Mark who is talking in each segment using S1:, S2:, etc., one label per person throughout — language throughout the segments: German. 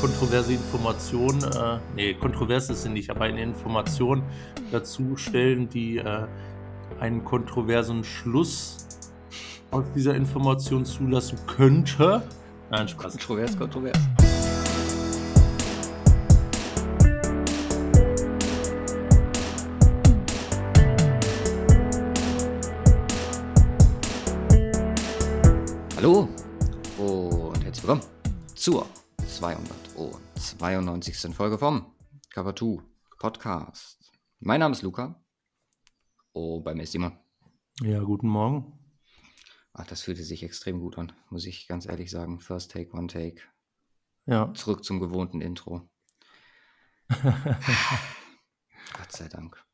S1: kontroverse Informationen, äh, nee, kontrovers ist sie nicht, aber eine Information dazu stellen, die äh, einen kontroversen Schluss aus dieser Information zulassen könnte.
S2: Nein, Spaß. Kontrovers, kontrovers. Hallo und herzlich willkommen zur 292. Folge vom Cover 2 Podcast. Mein Name ist Luca. Oh, bei mir ist Simon.
S1: Ja, guten Morgen.
S2: Ach, das fühlte sich extrem gut an, muss ich ganz ehrlich sagen. First Take, One Take.
S1: Ja.
S2: Zurück zum gewohnten Intro. Gott sei Dank.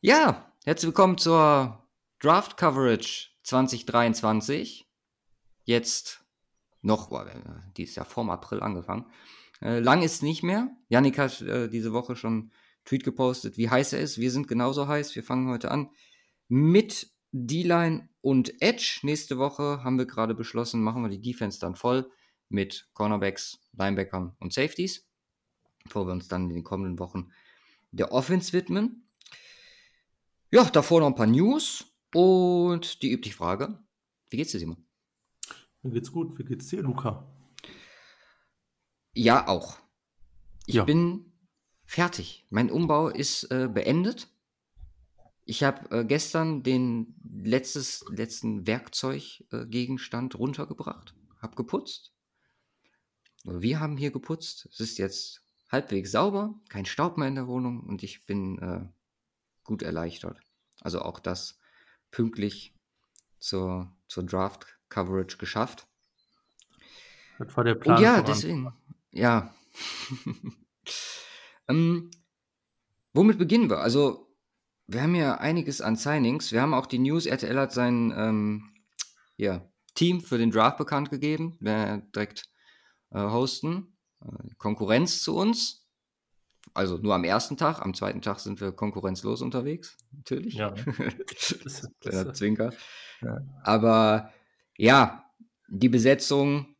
S2: Ja, herzlich willkommen zur Draft Coverage 2023. Jetzt noch, die ist ja vorm April angefangen. Äh, lang ist nicht mehr. Yannick hat äh, diese Woche schon Tweet gepostet, wie heiß er ist. Wir sind genauso heiß. Wir fangen heute an mit D-Line und Edge. Nächste Woche haben wir gerade beschlossen, machen wir die Defense dann voll mit Cornerbacks, Linebackern und Safeties, bevor wir uns dann in den kommenden Wochen der Offense widmen. Ja, davor noch ein paar News und die übliche Frage. Wie geht's dir, Simon?
S1: Mir geht's gut. Wie geht's dir, Luca?
S2: Ja, auch. Ich ja. bin fertig. Mein Umbau ist äh, beendet. Ich habe äh, gestern den letztes, letzten Werkzeuggegenstand äh, runtergebracht, habe geputzt. Wir haben hier geputzt. Es ist jetzt halbwegs sauber, kein Staub mehr in der Wohnung und ich bin äh, gut erleichtert. Also auch das pünktlich zur, zur Draft Coverage geschafft.
S1: Das war der Plan.
S2: Und ja, deswegen. Ja. ähm, womit beginnen wir? Also wir haben ja einiges an Signings. Wir haben auch die News, RTL hat sein ähm, ja, Team für den Draft bekannt gegeben. Wir direkt äh, hosten. Äh, Konkurrenz zu uns. Also nur am ersten Tag. Am zweiten Tag sind wir konkurrenzlos unterwegs. Natürlich. Ja. Kleiner Zwinker. Ja. Aber ja, die Besetzung,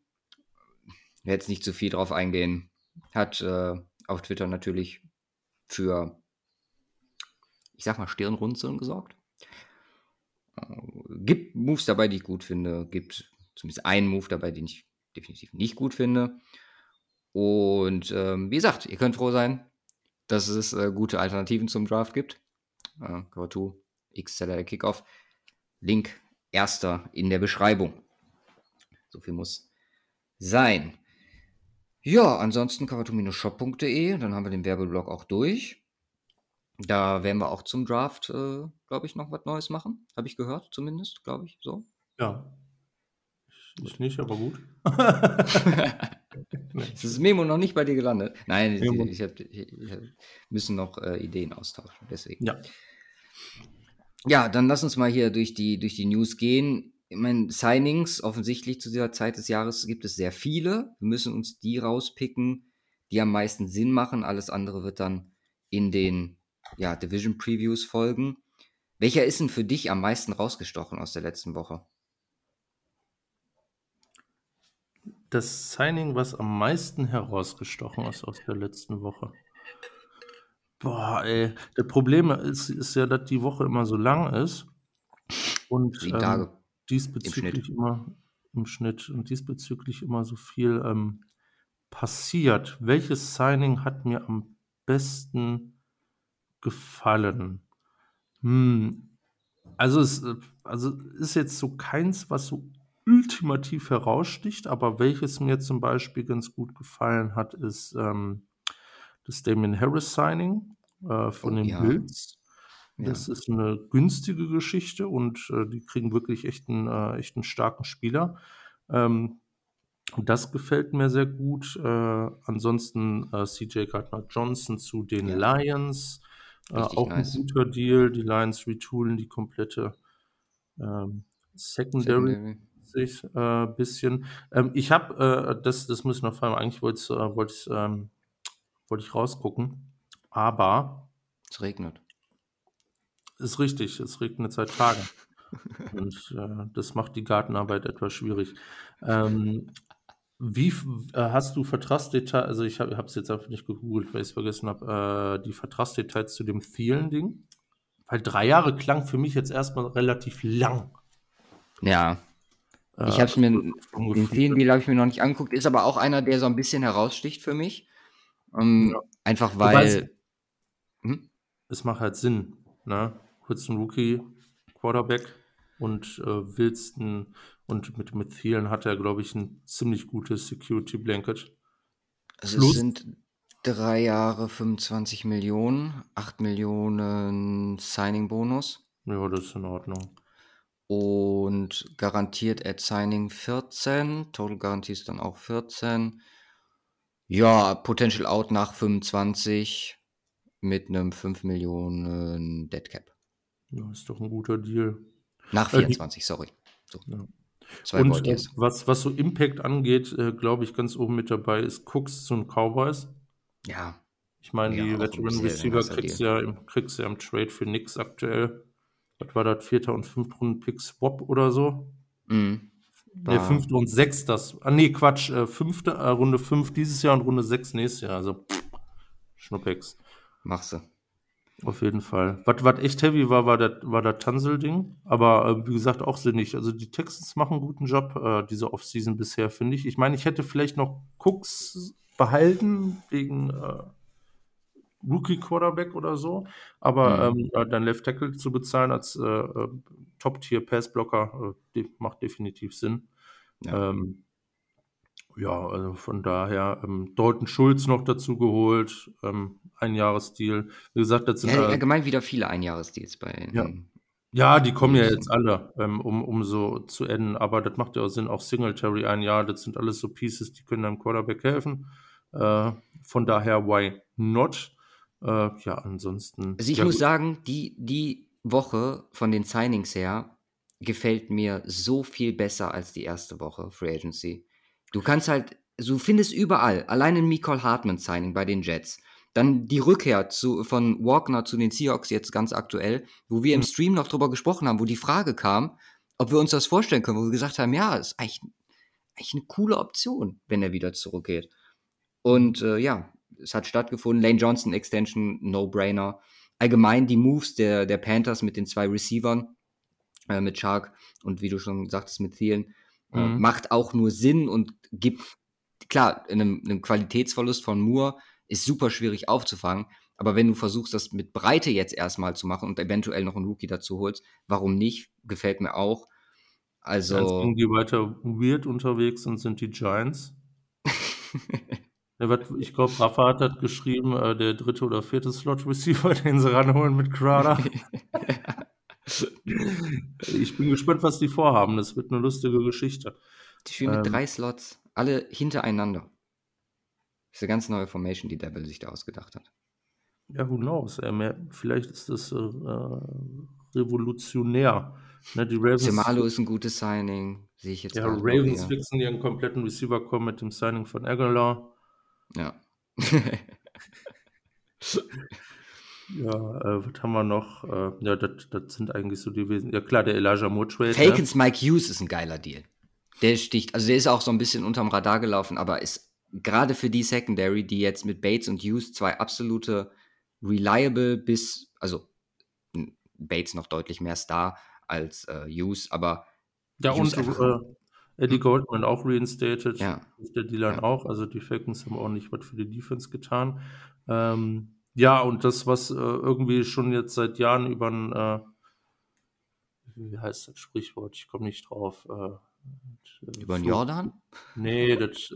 S2: jetzt nicht zu viel drauf eingehen, hat äh, auf Twitter natürlich für ich sag mal, Stirnrunzeln gesorgt. Äh, gibt Moves dabei, die ich gut finde. Gibt zumindest einen Move dabei, den ich definitiv nicht gut finde. Und ähm, wie gesagt, ihr könnt froh sein, dass es äh, gute Alternativen zum Draft gibt. Äh, Cover 2, X-Seller Kickoff. Link erster in der Beschreibung. So viel muss sein. Ja, ansonsten cover2-shop.de, dann haben wir den Werbeblock auch durch. Da werden wir auch zum Draft, äh, glaube ich, noch was Neues machen. Habe ich gehört, zumindest, glaube ich, so.
S1: Ja. Ich nicht, aber gut.
S2: das ist Memo noch nicht bei dir gelandet. Nein, ich, ich, ich, ich müssen noch äh, Ideen austauschen, deswegen.
S1: Ja.
S2: Ja, dann lass uns mal hier durch die, durch die News gehen. Ich meine, Signings, offensichtlich zu dieser Zeit des Jahres gibt es sehr viele. Wir müssen uns die rauspicken, die am meisten Sinn machen. Alles andere wird dann in den ja, Division Previews folgen. Welcher ist denn für dich am meisten rausgestochen aus der letzten Woche?
S1: Das Signing, was am meisten herausgestochen ist aus der letzten Woche. Boah, ey. Das Problem ist, ist ja, dass die Woche immer so lang ist. Und
S2: Tage ähm,
S1: diesbezüglich im immer im Schnitt und diesbezüglich immer so viel ähm, passiert. Welches Signing hat mir am besten gefallen? Hm. Also es also ist jetzt so keins, was so ultimativ heraussticht, aber welches mir zum Beispiel ganz gut gefallen hat, ist ähm, das Damien Harris Signing äh, von oh, den ja. Bills. Das ja. ist eine günstige Geschichte und äh, die kriegen wirklich echt einen, äh, echt einen starken Spieler. Ähm, das gefällt mir sehr gut. Äh, ansonsten äh, CJ Gardner Johnson zu den ja. Lions. Äh, auch nice. ein guter Deal. Die Lions retoolen die komplette ähm, Secondary. Secondary. Sich äh, bisschen. Ähm, ich habe, äh, das, das muss ich noch fragen, eigentlich wollte äh, wollt ich, ähm, wollt ich rausgucken, aber.
S2: Es regnet.
S1: Ist richtig, es regnet seit Tagen. Und äh, das macht die Gartenarbeit etwas schwierig. Ähm, Wie äh, hast du Vertragsdetails also, ich habe es jetzt einfach nicht gegoogelt, weil ich's vergessen habe, äh, die Vertragsdetails zu dem Thielen-Ding? Weil 3 Jahre klang für mich jetzt erst mal relativ lang.
S2: Ja.
S1: Äh,
S2: Ich habe es mir den
S1: Gefühl.
S2: Thielen Deal habe ich mir noch nicht angeguckt, ist aber auch einer, der so 'n bisschen heraussticht für mich. Ähm,
S1: Ja.
S2: einfach
S1: es
S2: weil mhm.
S1: es macht halt Sinn, ne? Holst 'n Rookie-Quarterback und, äh, willst 'n und mit mit Thielen hat er, glaube ich, 'n ziemlich gutes Security Blanket.
S2: Also, es
S1: Plus
S2: sind 3 Jahre 25.000.000, 8.000.000 Signing-Bonus.
S1: Ja, das ist in Ordnung.
S2: Und garantiert at Signing 14, Total Guarantees dann auch 14. Ja, Potential Out nach 25 mit 'nem 5.000.000 Dead Cap.
S1: Ja, ist doch 'n guter Deal.
S2: Nach
S1: Äh, die
S2: 24, sorry. So.
S1: Ja.
S2: 2
S1: Und, äh, was was so Impact angeht, äh, glaube ich, ganz oben mit dabei ist Cooks zu 'n Cowboys.
S2: Ja.
S1: Ich meine,
S2: Ja,
S1: die Veteran Receiver kriegst ja im kriegst ja im Trade für nix aktuell. Was war das? 4. und 5. Runden-Pick Swap oder so?
S2: Mhm.
S1: Ne, 5. und 6. ah, ne, Quatsch, äh, 5. äh, Runde 5 dieses Jahr und Runde 6 nächstes Jahr. Also, Schnuppix.
S2: Machst du.
S1: Auf jeden Fall. Was was echt heavy war, war das war das Tunsil-Ding, aber, äh, wie gesagt, auch sinnig. Also, die Texans machen 'n guten Job, äh, diese Offseason bisher, finde ich. Ich meine, ich hätte vielleicht noch Cooks behalten wegen, äh, Rookie-Quarterback oder so, aber,
S2: Mhm.
S1: ähm, äh, dann Left Tackle zu bezahlen als, äh, äh, Top-Tier-Passblocker, äh, de macht definitiv Sinn.
S2: Ja.
S1: Ähm, ja, also, von daher, ähm, Dalton Schultz noch dazu geholt, ähm, Einjahresdeal. Wie gesagt, das sind,
S2: Ja, allgemein wieder viele Einjahresdeals bei
S1: Ja. Ja, die kommen ja jetzt alle, ähm, um um so zu enden, aber das macht ja auch Sinn. Auch Singletary ein Jahr, das sind alles so Pieces, die können deinem Quarterback helfen. Äh, von daher, why not? Äh, ja, ansonsten
S2: Also, ich
S1: ja
S2: muss
S1: gut.
S2: sagen, die die Woche von den Signings her gefällt mir so viel besser als die erste Woche Free Agency. Du kannst halt du findest überall allein 'n Mecole Hardman Signing bei den Jets, dann die Rückkehr zu von Walkner zu den Seahawks jetzt ganz aktuell, wo wir im
S1: Mhm.
S2: Stream noch drüber gesprochen haben, wo die Frage kam, ob wir uns das vorstellen können, wo wir gesagt haben: „Ja, ist eigentlich eigentlich 'ne coole Option, wenn er wieder zurückgeht.“ Und, äh, ja, es hat stattgefunden. Lane Johnson Extension, No-Brainer. Allgemein die Moves der der Panthers mit den 2 Receivern, äh, mit Chark und wie du schon sagtest, mit Thielen, äh,
S1: Mhm.
S2: macht auch nur Sinn und gibt klar, in 'nem 'nem Qualitätsverlust von Moore ist super schwierig aufzufangen, aber wenn du versuchst, das mit Breite jetzt erst mal zu machen und eventuell noch 'n Rookie dazu holst, warum nicht? Gefällt mir auch. Also
S1: die weiter weird unterwegs sind, sind die Giants. Ich glaube, Rafa hat das geschrieben, äh, der 3. oder 4. Slot-Receiver, den sie ranholen mit Crowder. Ich bin gespannt, was die vorhaben. Das wird 'ne lustige Geschichte.
S2: Die spielen mit
S1: Ähm
S2: 3 Slots, alle hintereinander. Ist 'ne ganz neue Formation, die Devil sich da ausgedacht hat.
S1: Ja, who knows? Vielleicht ist das, äh, äh, revolutionär, ne? Die Ravens
S2: Seumalo ist 'n gutes Signing, sehe ich jetzt
S1: Ja, Ravens fixen ihren kompletten Receiver-Core mit dem Signing von Agholor.
S2: Ja.
S1: Ja, äh, was haben wir noch? Äh, ja, das das sind eigentlich so die Wesen ja klar, der Elijah Moore-Trade, ne?
S2: Falcons Mike Hughes ist 'n geiler Deal. Der sticht also, der ist auch so 'n bisschen unterm Radar gelaufen, aber ist grade für die Secondary, die jetzt mit Bates und Hughes 2 absolute reliable bis also, Bates noch deutlich mehr Star als, äh, Hughes, aber
S1: Ja,
S2: Hughes
S1: und, äh, Eddie
S2: hm?
S1: Goldman auch reinstated,
S2: Ja.
S1: der D-Line
S2: Ja.
S1: auch. Also, die Falcons haben ordentlich was für die Defense getan. Ähm, ja, und das, was, äh, irgendwie schon jetzt seit Jahren über 'n, äh wie heißt das Sprichwort? Ich komme nicht drauf. Äh, äh,
S2: Über 'n
S1: Flo
S2: Jordan?
S1: ne, das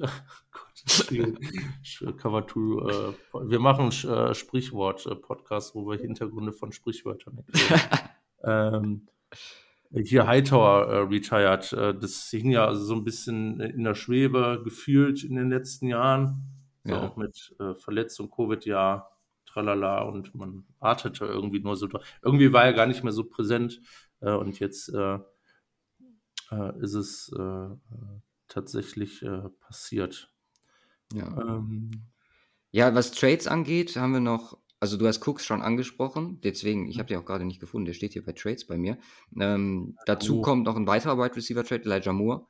S1: Gottes Willen, Sch Cover 2, äh, wir machen Sch äh, Sprichwort äh, Podcast, wo wir Hintergründe von Sprichwörtern erklären. Ähm, hier Hightower, äh, retired. Äh, das hing ja also so 'n bisschen in der Schwebe gefühlt in den letzten Jahren, so
S2: Ja.
S1: auch mit, äh, Verletzung, Covid-Jahr, tralala und man wartete irgendwie nur so irgendwie war er gar nicht mehr so präsent, äh, und jetzt, äh, äh, ist es, äh, tatsächlich, passiert.
S2: Ja.
S1: Ähm
S2: Ja, was Trades angeht, haben wir noch also, du hast Cooks schon angesprochen, deswegen ich
S1: Mhm.
S2: habe den auch grade nicht gefunden, der steht hier bei Trades bei mir. Ähm, dazu
S1: Oh.
S2: kommt noch 'n weiterer Wide Receiver Trade, Elijah Moore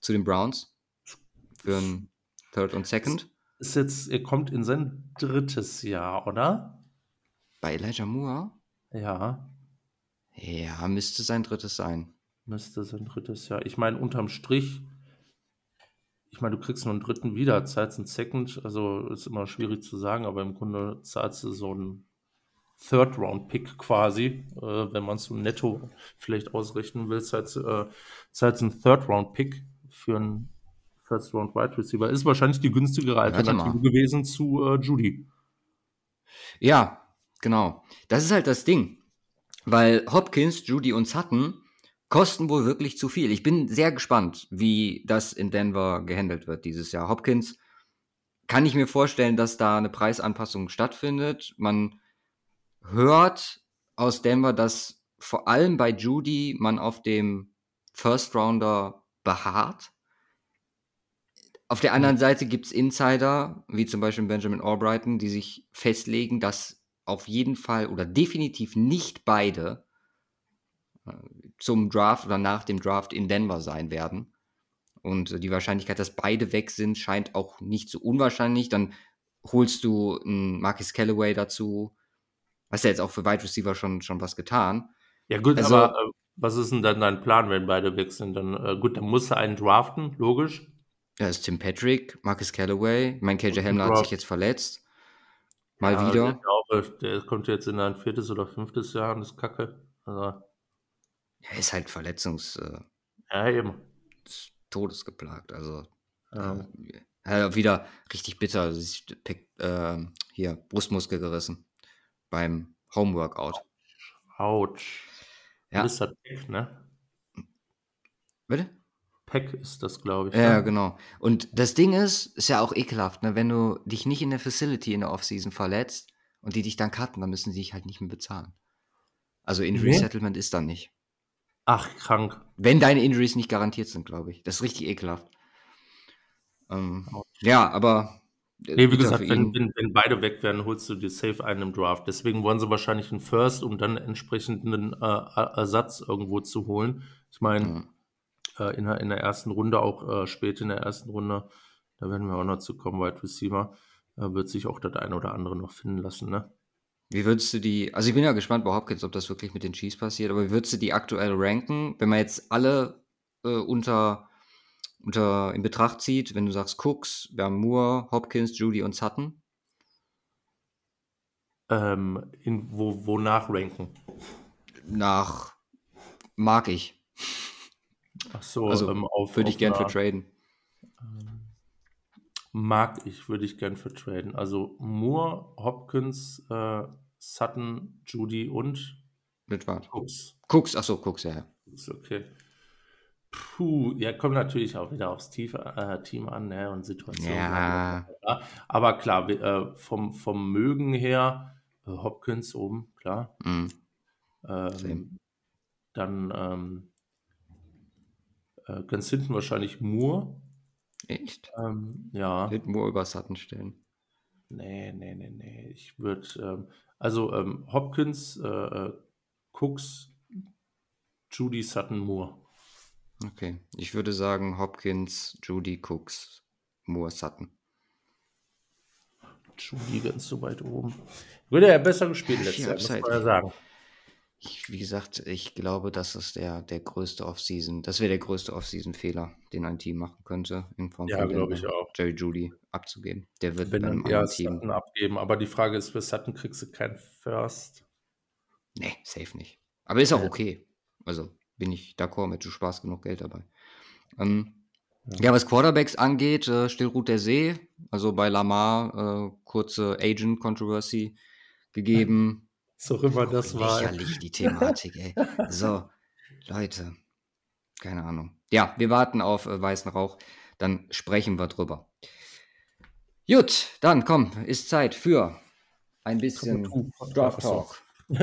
S2: zu den Browns für ein Third und Second.
S1: Ist jetzt, er kommt in sein drittes Jahr, oder?
S2: Bei Elijah Moore?
S1: Ja,
S2: Ja, müsste sein drittes sein.
S1: müsste sein drittes Jahr. Ich meine, unterm Strich, ich meine, du kriegst nur einen dritten wieder, zahlst einen Second, also ist immer schwierig zu sagen, aber im Grunde zahlst du so einen Third-Round-Pick quasi, äh, wenn man es so netto vielleicht ausrechnen will, zahlst, äh, zahlst einen Third-Round-Pick für einen First-Round-Wide Receiver. Ist wahrscheinlich die günstigere Alternative gewesen zu äh, Judy.
S2: Ja, genau. Das ist halt das Ding. Weil Hopkins, Judy und Sutton kosten wohl wirklich zu viel. Ich bin sehr gespannt, wie das in Denver gehandelt wird dieses Jahr. Hopkins kann ich mir vorstellen, dass da eine Preisanpassung stattfindet. Man hört aus Denver, dass vor allem bei Judy man auf dem First Rounder beharrt. Auf der anderen Seite gibt es Insider, wie zum Beispiel Benjamin Albrighton, die sich festlegen, dass auf jeden Fall oder definitiv nicht beide zum Draft oder nach dem Draft in Denver sein werden. Und äh, die Wahrscheinlichkeit, dass beide weg sind, scheint auch nicht so unwahrscheinlich. Dann holst du einen Marcus Callaway dazu. Hast ja jetzt auch für Wide Receiver schon, schon was getan.
S1: Ja gut,
S2: Also-
S1: aber äh, was ist denn dann dein Plan, wenn beide weg sind? Dann, äh, gut, dann musst du einen draften, logisch.
S2: Da ist Tim Patrick, Marcus Callaway. Mein KJ Hamler hat sich jetzt verletzt. Mal
S1: Ja,
S2: wieder.
S1: Ich glaube, der kommt jetzt in ein viertes oder fünftes Jahr und ist kacke. Also,
S2: Er ist halt verletzungs äh,
S1: ja, eben.
S2: des Todes geplagt. Also
S1: Ja.
S2: äh, wieder richtig bitter. Also, sich äh, hier Brustmuskel gerissen beim Homeworkout.
S1: Autsch.
S2: Ja.
S1: Das ist das Peck, ne?
S2: Bitte?
S1: Peck ist das, glaube ich.
S2: Ja,
S1: ne?
S2: genau. Und das Ding ist, ist ja auch ekelhaft, ne? wenn du dich nicht in der Facility in der Offseason verletzt und die dich dann cutten, dann müssen sie dich halt nicht mehr bezahlen. Also Injury
S1: Nee.
S2: Settlement ist dann nicht.
S1: Ach, krank.
S2: Wenn deine Injuries nicht garantiert sind, glaube ich. Das ist richtig ekelhaft. Ähm, ja, aber. äh,
S1: Nee, wie gesagt, wenn, wenn, wenn beide weg wären, holst du dir safe einen im Draft. Deswegen wollen sie wahrscheinlich einen First, um dann entsprechend einen äh, Ersatz irgendwo zu holen. Ich meine,
S2: Ja.
S1: äh, in, der, in der ersten Runde, auch äh, spät in der ersten Runde, da werden wir auch noch zu kommen, Wide Receiver, wird sich auch das eine oder andere noch finden lassen, ne?
S2: Wie würdest du die, also ich bin ja gespannt bei Hopkins, ob das wirklich mit den Chiefs passiert, aber wie würdest du die aktuell ranken, wenn man jetzt alle äh, unter, unter in Betracht zieht, wenn du sagst Cooks, wir haben Moore, Hopkins, Judy und Sutton?
S1: Ähm, in, wo, wonach ranken?
S2: Nach mag ich.
S1: Ach so,
S2: Also
S1: ähm, auf,
S2: Würde ich gern für
S1: einer-
S2: traden.
S1: Mag ich, würde ich gern für traden. Also Moore, Hopkins, äh, Sutton, Judy und
S2: Mit was?
S1: Cooks.
S2: Cooks, achso, Cooks, ja.
S1: Ist okay. Puh, ja, kommt natürlich auch wieder aufs Team, äh, Team an ne, und Situation.
S2: Ja.
S1: Aber klar, äh, vom, vom Mögen her, äh, Hopkins oben, klar.
S2: Mm.
S1: Ähm, dann ähm, äh, ganz hinten wahrscheinlich Moore.
S2: Echt?
S1: Ähm, ja.
S2: Würde Moore über Sutton stellen.
S1: Nee, nee, nee, nee. Ich würde, ähm, also ähm, Hopkins, äh, äh, Cooks, Judy Sutton Moore.
S2: Okay. Ich würde sagen Hopkins, Judy, Cooks, Moore, Sutton.
S1: Judy ganz so weit oben. Würde er besser gespielt letztes Jahr, muss man ja sagen.
S2: Ich, wie gesagt, ich glaube, das ist der, der größte Offseason, das wäre der größte Offseason-Fehler, den ein Team machen könnte, in Form
S1: Ja,
S2: von. Jerry Judy abzugeben. Der wird
S1: Wenn dann
S2: anderen Team.
S1: Sutton abgeben. Aber die Frage ist, für Sutton kriegst du kein First.
S2: Nee, safe nicht. Aber ist auch
S1: Ja.
S2: okay. Also bin ich d'accord mit, du sparst genug Geld dabei. Ähm,
S1: Ja.
S2: ja. was Quarterbacks angeht, äh, still ruht der See. Also bei Lamar äh, kurze Agent-Controversy gegeben.
S1: So immer das war.
S2: Lächerlich, die Thematik, ey. So, Leute. Keine Ahnung. Ja, wir warten auf äh, weißen Rauch. Dann sprechen wir drüber. Gut, dann komm, ist Zeit für ein bisschen Draft. Talk.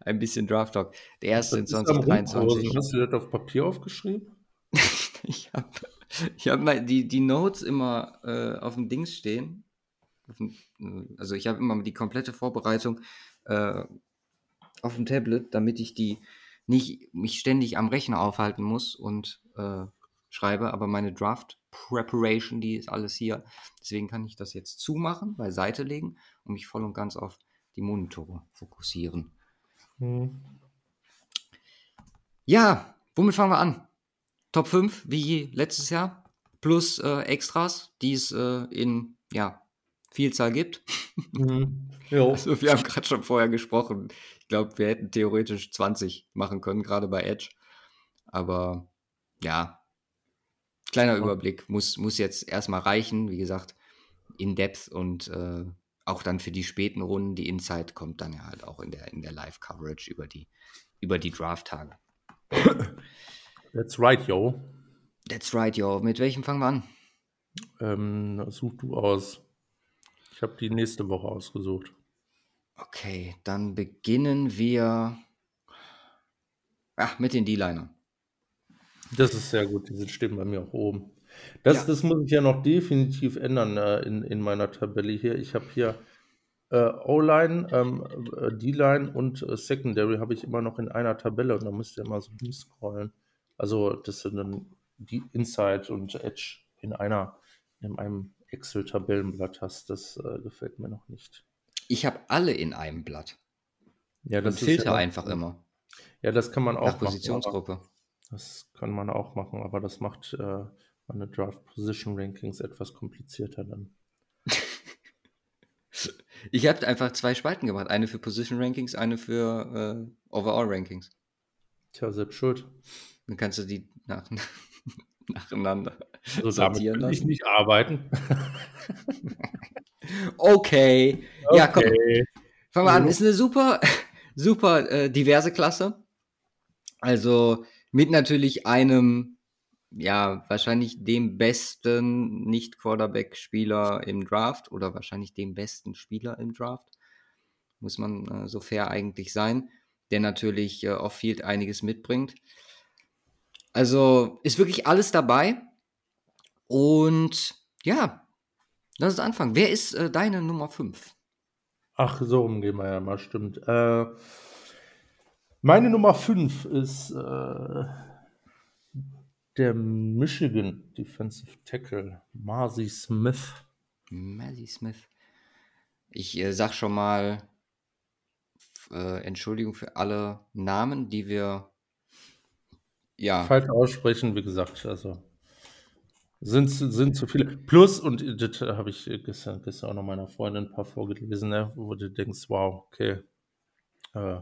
S2: ein bisschen Draft Talk. Der erste in
S1: Das ist am Rumkursen.
S2: 2023.
S1: Hast du das auf Papier aufgeschrieben?
S2: ich habe ich hab mal die, die Notes immer äh, auf dem Dings stehen. Also ich habe immer die komplette Vorbereitung äh, auf dem Tablet, damit ich die nicht mich ständig am Rechner aufhalten muss und äh, schreibe, aber meine Draft Preparation, die ist alles hier. Deswegen kann ich das jetzt zumachen, beiseite legen und mich voll und ganz auf die Monitore fokussieren. Mhm. Ja, womit fangen wir an? Top 5, wie letztes Jahr, plus äh, Extras, die es äh, in ja, Vielzahl gibt. Mhm. Also, wir haben gerade schon vorher gesprochen. Ich glaube, wir hätten theoretisch 20 machen können, gerade bei Edge. Aber ja, kleiner Überblick muss, muss jetzt erstmal reichen. Wie gesagt, in Depth und äh, auch dann für die späten Runden, die Insight kommt dann ja halt auch in der, in der Live-Coverage über die, über die Draft-Tage.
S1: That's right, yo.
S2: That's right, yo. Mit welchem fangen wir an?
S1: Ähm, such du aus. Ich habe die nächste Woche ausgesucht.
S2: Okay, dann beginnen wir ach, mit den D-Linern.
S1: Das ist sehr gut, die stehen bei mir auch oben. Das, ja. das muss ich ja noch definitiv ändern äh, in, in meiner Tabelle hier. Ich habe hier äh, O-Line, ähm, äh, D-Line und äh, Secondary habe ich immer noch in einer Tabelle und da müsst ihr mal so scrollen. Also das sind dann die Inside und Edge in einer, in einem Excel-Tabellenblatt hast. Das äh, gefällt mir noch nicht.
S2: Ich habe alle in einem Blatt.
S1: Ja, das
S2: und filter ja einfach immer.
S1: Ja, das kann man auch
S2: Nach Positionsgruppe.
S1: Machen, das kann man auch machen, aber das macht äh, meine Draft Position Rankings etwas komplizierter dann.
S2: ich habe einfach zwei Spalten gemacht. Eine für Position Rankings, eine für äh, Overall Rankings.
S1: Tja, selbst schuld.
S2: Dann kannst du die nach, nacheinander
S1: also sortieren damit lassen. ich nicht arbeiten.
S2: okay. okay. Ja, komm. Fangen wir an. Ist eine super, super äh, diverse Klasse. Also mit natürlich einem, ja, wahrscheinlich dem besten Nicht-Quarterback-Spieler im Draft oder wahrscheinlich dem besten Spieler im Draft. Muss man äh, so fair eigentlich sein, der natürlich äh, auf Field einiges mitbringt. Also ist wirklich alles dabei. Und ja, lass uns anfangen. Wer ist äh, deine Nummer 5?
S1: Ach, so umgehen wir ja mal, stimmt. Äh, meine Nummer 5 ist äh, der Michigan Defensive Tackle, Marcy Smith.
S2: Marcy Smith. Ich äh, sag schon mal äh, Entschuldigung für alle Namen, die wir
S1: ja. falsch aussprechen, wie gesagt, also sind, sind zu viele. Plus, und das habe ich gestern, gestern auch noch meiner Freundin ein paar vorgelesen, ne, wo du denkst, wow, okay, äh,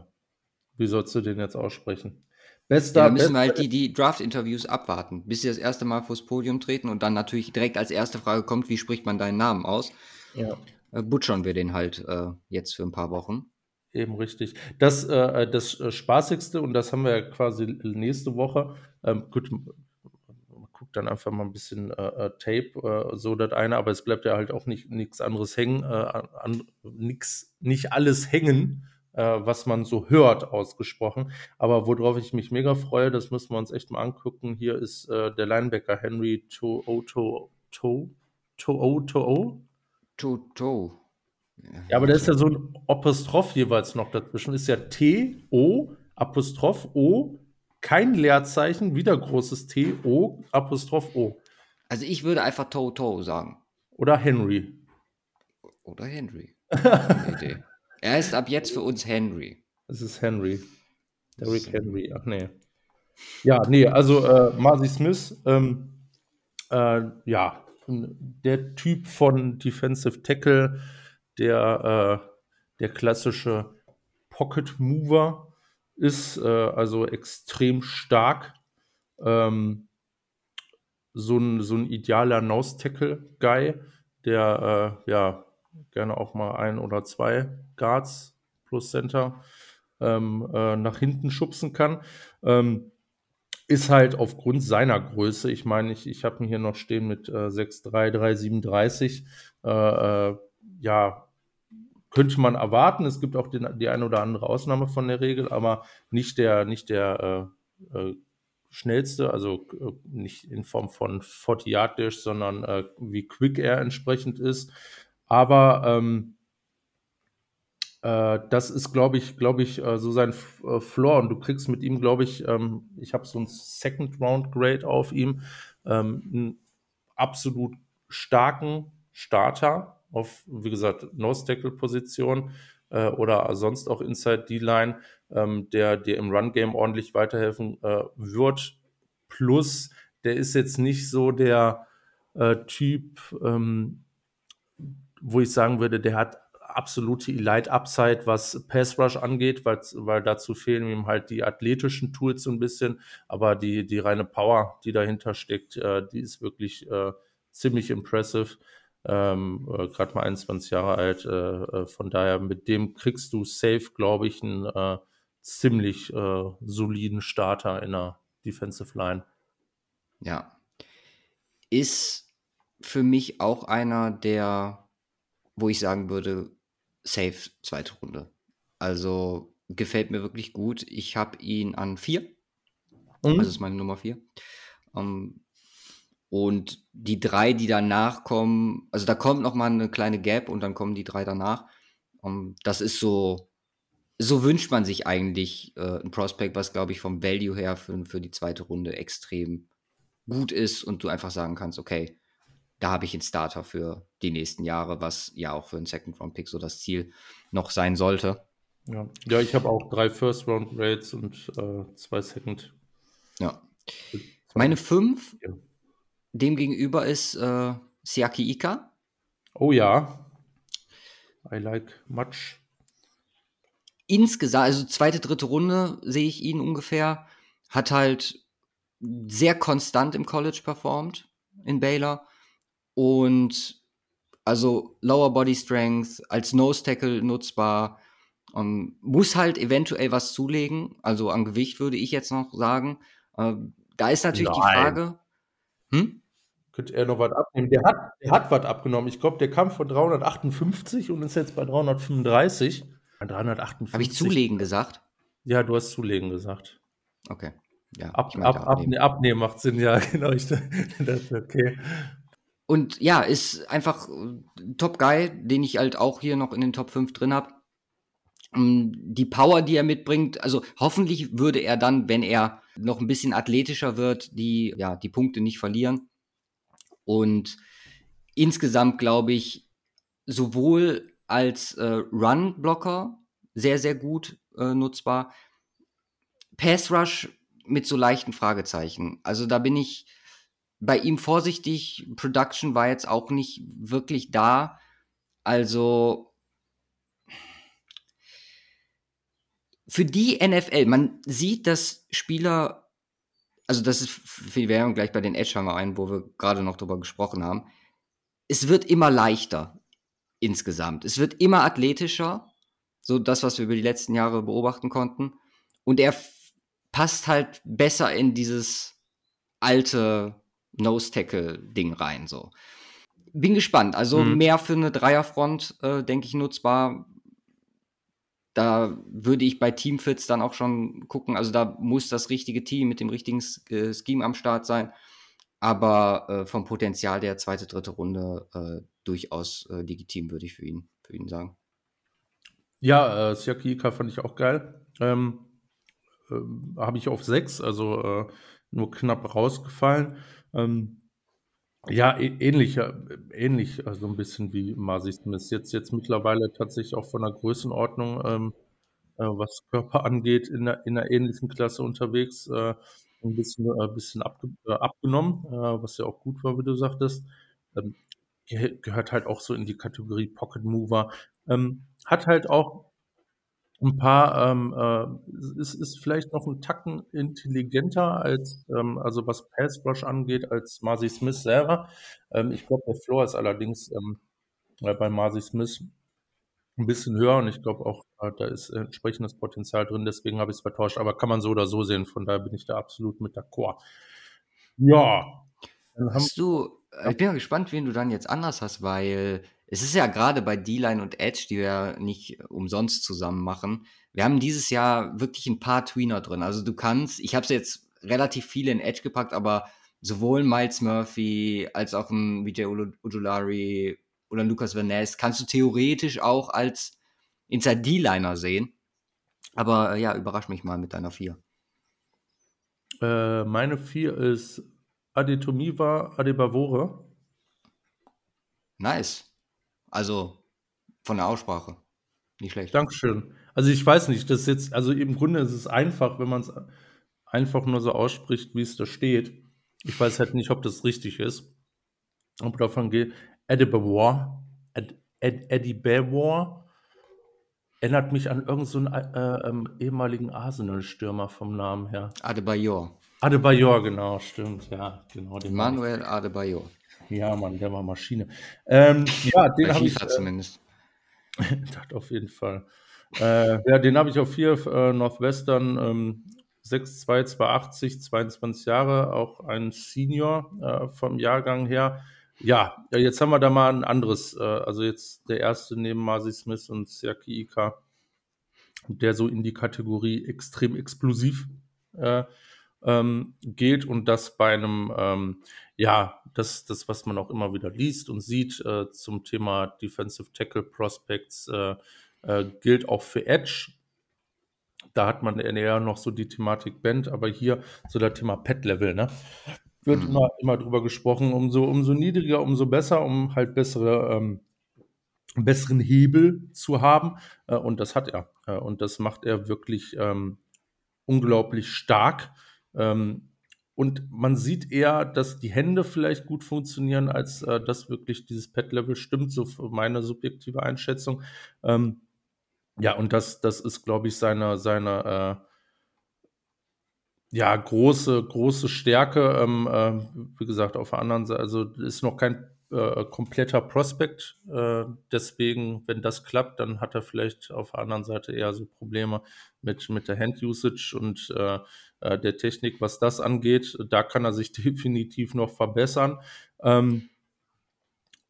S1: wie sollst du den jetzt aussprechen?
S2: Bester, ja, da müssen wir halt die, die Draft-Interviews abwarten, bis sie das erste Mal vors Podium treten und dann natürlich direkt als erste Frage kommt, wie spricht man deinen Namen aus? Ja. Äh, butchern wir den halt äh, jetzt für ein paar Wochen.
S1: Eben richtig. Das, äh, das äh, Spaßigste, und das haben wir ja quasi nächste Woche, ähm, gut, man guckt dann einfach mal ein bisschen äh, äh Tape, so das eine, aber es bleibt ja halt auch nicht nichts anderes hängen, an, nix, nicht alles hängen äh, was man so hört, ausgesprochen. Aber worauf ich mich mega freue, das müssen wir uns echt mal angucken. Hier ist äh, der Linebacker Henry To'o To'o To'o To'o
S2: To'o.
S1: Ja, aber da ist ja so ein Apostroph jeweils noch dazwischen. Ist ja T, O, Apostroph O, kein Leerzeichen, wieder großes T, O, Apostroph O.
S2: Also ich würde einfach Toto sagen.
S1: Oder Henry.
S2: Oder Henry. Idee. Er ist ab jetzt für uns Henry.
S1: Es ist Henry. Derrick Henry, ach nee. Ja, nee, also äh, Marcy Smith, ähm, äh, ja, der Typ von Defensive Tackle, der, äh, der klassische Pocket Mover ist, äh, also extrem stark. Ähm, so, ein, so ein idealer Nose-Tackle-Guy, der äh, ja gerne auch mal ein oder zwei Guards plus Center ähm, äh, nach hinten schubsen kann. Ähm, ist halt aufgrund seiner Größe, ich meine, ich, ich habe ihn hier noch stehen mit äh, 6'3, 337, äh, äh, ja, könnte man erwarten. Es gibt auch den, die eine oder andere Ausnahme von der Regel, aber nicht der, nicht der äh, äh, schnellste, also äh, nicht in Form von 40 Yard Dash, sondern äh, wie quick er entsprechend ist. Aber ähm, äh, das ist, glaube ich, glaube ich, äh, so sein Floor. Und du kriegst mit ihm, glaube ich, ähm, ich habe so ein Second Round Grade auf ihm. ähm, einen absolut starken Starter auf, wie gesagt, Nose-Tackle-Position äh, oder sonst auch Inside D-Line, ähm, der dir im Run-Game ordentlich weiterhelfen äh, wird. Plus, der ist jetzt nicht so der äh, Typ, ähm, wo ich sagen würde, der hat absolute Elite-Upside, was Pass-Rush angeht, weil, weil dazu fehlen ihm halt die athletischen Tools so ein bisschen, aber die, die reine Power, die dahinter steckt, äh, die ist wirklich äh, ziemlich impressive. Ähm, äh, Gerade mal 21 Jahre alt, äh, äh, von daher mit dem kriegst du safe, glaube ich, einen äh, ziemlich soliden Starter in der Defensive Line.
S2: Ja. Ist für mich auch einer der, wo ich sagen würde, safe zweite Runde. Also gefällt mir wirklich gut. Ich habe ihn an vier. Mhm. Das ist meine Nummer vier. Ähm, und die drei, die danach kommen, also da kommt noch mal eine kleine Gap und dann kommen die drei danach. Um, ähm, das ist so, so wünscht man sich eigentlich äh, ein Prospect, was glaube ich vom Value her für, für die zweite Runde extrem gut ist und du einfach sagen kannst, okay, da habe ich einen Starter für die nächsten Jahre, was ja auch für einen Second-Round-Pick so das Ziel noch sein sollte.
S1: Ja, ja ich habe auch drei First-Round-Grades und äh, zwei Second.
S2: Ja. Meine fünf, ja. Dem gegenüber ist äh, Siaki Ika.
S1: Oh ja. I like much.
S2: Insgesamt, also zweite, dritte Runde sehe ich ihn ungefähr. Hat halt sehr konstant im College performt in Baylor und also Lower Body Strength als Nose Tackle nutzbar. Um, ähm, muss halt eventuell was zulegen. Also an Gewicht würde ich jetzt noch sagen. Uh, da ist natürlich Nein. die Frage.
S1: Hm? Könnte er noch was abnehmen? Der hat, der hat was abgenommen. Ich glaube, der kam von 358 und ist jetzt bei 335. 358.
S2: Habe ich zulegen gesagt?
S1: Ja, du hast zulegen gesagt.
S2: Okay. Ja,
S1: ab, ab, abnehmen. abnehmen macht Sinn, ja, genau. Ich, das ist okay.
S2: Und ja, ist einfach äh, Top Guy, den ich halt auch hier noch in den Top 5 drin habe. Ähm, die Power, die er mitbringt, also hoffentlich würde er dann, wenn er noch ein bisschen athletischer wird, die, ja, die Punkte nicht verlieren. Und insgesamt glaube ich, sowohl als äh, Run-Blocker sehr, sehr gut äh, nutzbar. Pass Rush mit so leichten Fragezeichen. Also da bin ich bei ihm vorsichtig. Production war jetzt auch nicht wirklich da. Also für die NFL, man sieht, dass Spieler, also das ist, wir werden gleich bei den Edge haben wir einen, wo wir gerade noch drüber gesprochen haben. Es wird immer leichter insgesamt. Es wird immer athletischer. So das, was wir über die letzten Jahre beobachten konnten. Und er passt halt besser in dieses alte Nose-Tackle-Ding rein. So. Bin gespannt. Also mhm. mehr für eine Dreierfront, äh, denke ich, nutzbar. Da würde ich bei Teamfits dann auch schon gucken. Also da muss das richtige Team mit dem richtigen äh, Scheme am Start sein. Aber äh, vom Potenzial der zweite, dritte Runde äh, durchaus äh, legitim, würde ich für ihn, für ihn sagen.
S1: Ja, äh, Siaki Ika fand ich auch geil. Ähm, äh, habe ich auf sechs, also äh, nur knapp rausgefallen. Ähm, ja, ähnlich, ähnlich, also ein bisschen wie Masi Smith. Jetzt, jetzt mittlerweile tatsächlich auch von der Größenordnung, ähm, äh, was Körper angeht, in einer, in einer ähnlichen Klasse unterwegs. Äh, ein bisschen, äh, bisschen abge äh, abgenommen, äh, was ja auch gut war, wie du sagtest. Ähm, gehört halt auch so in die Kategorie Pocket Mover. Ähm, hat halt auch ein paar, ähm, äh, ist, ist vielleicht noch ein Tacken intelligenter als, ähm, also was Pass Rush angeht, als Marcy Smith selber. Ähm, ich glaube, der Floor ist allerdings ähm, bei Marcy Smith ein bisschen höher und ich glaube auch, äh, da ist entsprechendes Potenzial drin, deswegen habe ich es vertauscht, aber kann man so oder so sehen, von daher bin ich da absolut mit d'accord. Ja.
S2: Hast du, ich bin ja gespannt, wen du dann jetzt anders hast, weil es ist ja gerade bei D-Line und Edge, die wir nicht umsonst zusammen machen. Wir haben dieses Jahr wirklich ein paar Tweener drin. Also du kannst, ich habe es jetzt relativ viele in Edge gepackt, aber sowohl Miles Murphy als auch ein Vijay Ujulari oder Lucas Van Ness kannst du theoretisch auch als Inside D-Liner sehen. Aber ja, überrasch mich mal mit deiner 4.
S1: Äh, meine 4 ist Adetomiwa Adebawore.
S2: Nice. Also von der Aussprache. Nicht schlecht.
S1: Dankeschön. Also ich weiß nicht, das jetzt, also im Grunde ist es einfach, wenn man es einfach nur so ausspricht, wie es da steht. Ich weiß halt nicht, ob das richtig ist. Ob davon geht. Adebawore. Ad, Ad, Adebawore erinnert mich an irgendeinen so äh, ähm, ehemaligen Arsenal-Stürmer vom Namen her.
S2: Adebayor.
S1: Adebayor, genau, stimmt, ja, genau.
S2: Manuel Adebayor.
S1: Ja, Mann, der war Maschine. Ähm, ja, den habe ich. Äh,
S2: zumindest.
S1: das auf jeden Fall. Äh, ja, den habe ich auf hier, äh, Northwestern, ähm, 6'2", 280, 22 Jahre, auch ein Senior äh, vom Jahrgang her. Ja, ja, jetzt haben wir da mal ein anderes, äh, also jetzt der erste neben Marcy Smith und Siaki Ika, der so in die Kategorie extrem explosiv äh, ähm, geht und das bei einem, ähm, ja, das, das, was man auch immer wieder liest und sieht äh, zum Thema Defensive Tackle Prospects, äh, äh, gilt auch für Edge. Da hat man eher noch so die Thematik Band, aber hier so das Thema Pet-Level, ne? Wird
S2: Mhm.
S1: immer, immer drüber gesprochen, umso, umso niedriger, umso besser, um halt bessere, ähm, besseren Hebel zu haben. Äh, und das hat er. Äh, und das macht er wirklich ähm, unglaublich stark. Ähm, und man sieht eher, dass die Hände vielleicht gut funktionieren, als äh, dass wirklich dieses Pet-Level stimmt, so meine subjektive Einschätzung. Ähm, ja, und das, das ist, glaube ich, seine, seine äh, ja, große, große Stärke. Ähm, äh, wie gesagt, auf der anderen Seite, also ist noch kein äh, kompletter Prospekt. Äh, deswegen, wenn das klappt, dann hat er vielleicht auf der anderen Seite eher so Probleme mit, mit der Hand-Usage und äh, der Technik, was das angeht. Da kann er sich definitiv noch verbessern. Ähm,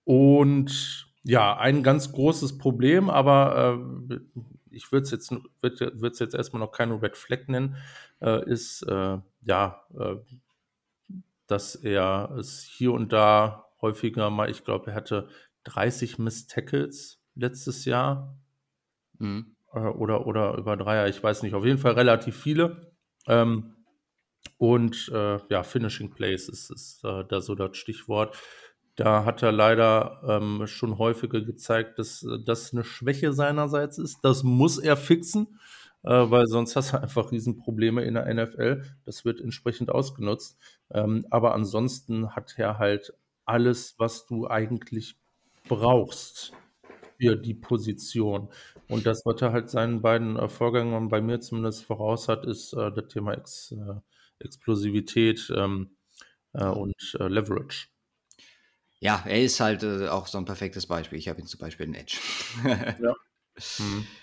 S1: und ja, ein ganz großes Problem, aber äh, ich würde es jetzt, würd, würd's jetzt erstmal noch keine Red Flag nennen, äh, ist äh, ja, äh, dass er es hier und da häufiger mal, ich glaube, er hatte 30 Miss Tackles letztes Jahr
S2: Mhm.
S1: äh, oder, oder über drei Jahre, ich weiß nicht, auf jeden Fall relativ viele. Ähm, und äh, ja, Finishing Plays ist, ist äh, da so das Stichwort. Da hat er leider ähm, schon häufiger gezeigt, dass äh, das eine Schwäche seinerseits ist. Das muss er fixen, äh, weil sonst hast du einfach Riesenprobleme in der NFL. Das wird entsprechend ausgenutzt. Ähm, aber ansonsten hat er halt alles, was du eigentlich brauchst für die Position. Und das, was er halt seinen beiden äh, Vorgängern bei mir zumindest voraus hat, ist äh, das Thema Ex, äh, Explosivität ähm, äh, und äh, Leverage.
S2: Ja, er ist halt äh, auch so ein perfektes Beispiel. Ich habe ihn zum Beispiel in Edge.
S1: Ja. Mhm.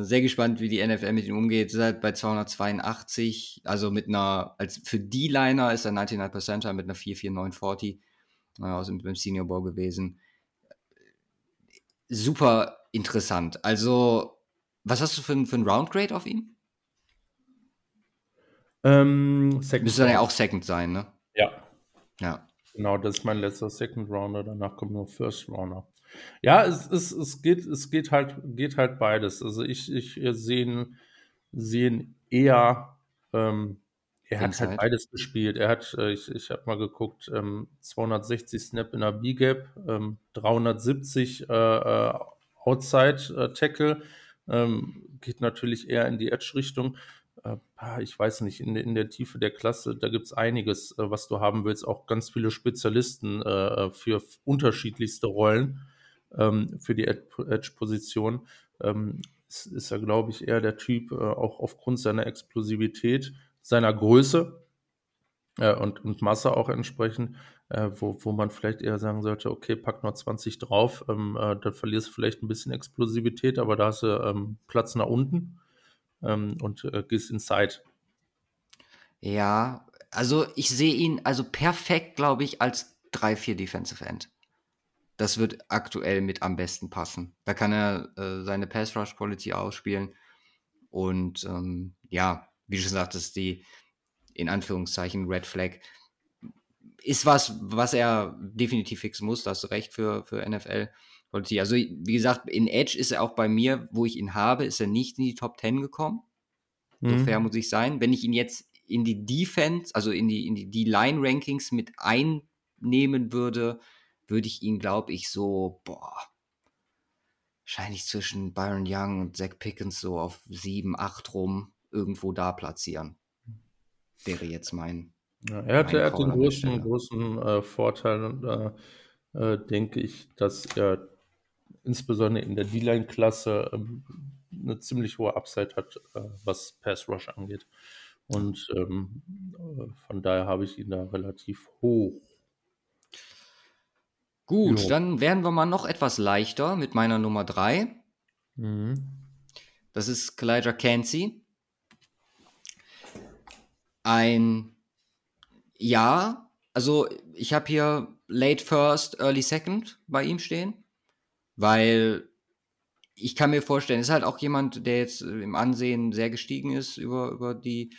S2: Sehr gespannt, wie die NFL mit ihm umgeht. Ist halt bei 282, also mit einer, als für die Liner ist er 99% mit einer 44940 äh, aus dem Senior Bowl gewesen. Super interessant. Also, was hast du für, ein- für ein Roundgrade auf ihm?
S1: Ähm, Second
S2: Müsste dann ja auch Second sein, ne?
S1: Ja,
S2: Ja.
S1: genau, das ist mein letzter Second Rounder, danach kommt nur First Rounder. Ja, es, es, es, geht, es geht, halt, geht halt beides. Also ich, ich äh, sehe ihn, sehe ihn eher, ähm, er hat halt beides gespielt. Er hat, äh, ich, ich habe mal geguckt, ähm, 260 Snap in der B-Gap, ähm, 370 äh, äh, Outside-Tackle, ähm, geht natürlich eher in die Edge-Richtung. Ich weiß nicht, in, der- in der Tiefe der Klasse, da gibt es einiges, was du haben willst. Auch ganz viele Spezialisten für unterschiedlichste Rollen ähm, für die Ed- Edge-Position. Ähm, ist, er, glaube ich, eher der Typ, auch aufgrund seiner Explosivität, seiner Größe äh, und, und Masse auch entsprechend, äh, wo, wo man vielleicht eher sagen sollte, okay, pack noch 20 drauf, ähm, äh, dann verlierst du vielleicht ein bisschen Explosivität, aber da hast du ähm, Platz nach unten ähm, und äh, gehst inside.
S2: Ja, also ich sehe ihn also perfekt, glaube ich, als 3-4 Defensive End. Das wird aktuell mit am besten passen. Da kann er äh, seine Pass Rush Quality ausspielen. Und ähm, ja, wie du schon sagtest, die in Anführungszeichen Red Flag ist was, was er definitiv fixen muss. Da hast du recht für, für NFL. Also, wie gesagt, in Edge ist er auch bei mir, wo ich ihn habe, ist er nicht in die Top 10 gekommen. So
S1: Mhm.
S2: fair muss ich sein. Wenn ich ihn jetzt in die Defense, also in die, in die, die Line-Rankings mit einnehmen würde, würde ich ihn, glaube ich, so, boah, wahrscheinlich zwischen Byron Young und Zach Pickens so auf 7, 8 rum irgendwo da platzieren. Wäre jetzt mein.
S1: Ja, er hat, er hat den großen, großen äh, Vorteil, äh, äh, denke ich, dass er insbesondere in der D-Line-Klasse ähm, eine ziemlich hohe Upside hat, äh, was Pass Rush angeht. Und ähm, äh, von daher habe ich ihn da relativ hoch.
S2: Gut, jo. dann werden wir mal noch etwas leichter mit meiner Nummer 3. Mhm. Das ist Kalijah Cansey. Ein Ja, also ich habe hier Late First, Early Second bei ihm stehen, weil ich kann mir vorstellen, ist halt auch jemand, der jetzt im Ansehen sehr gestiegen ist über, über die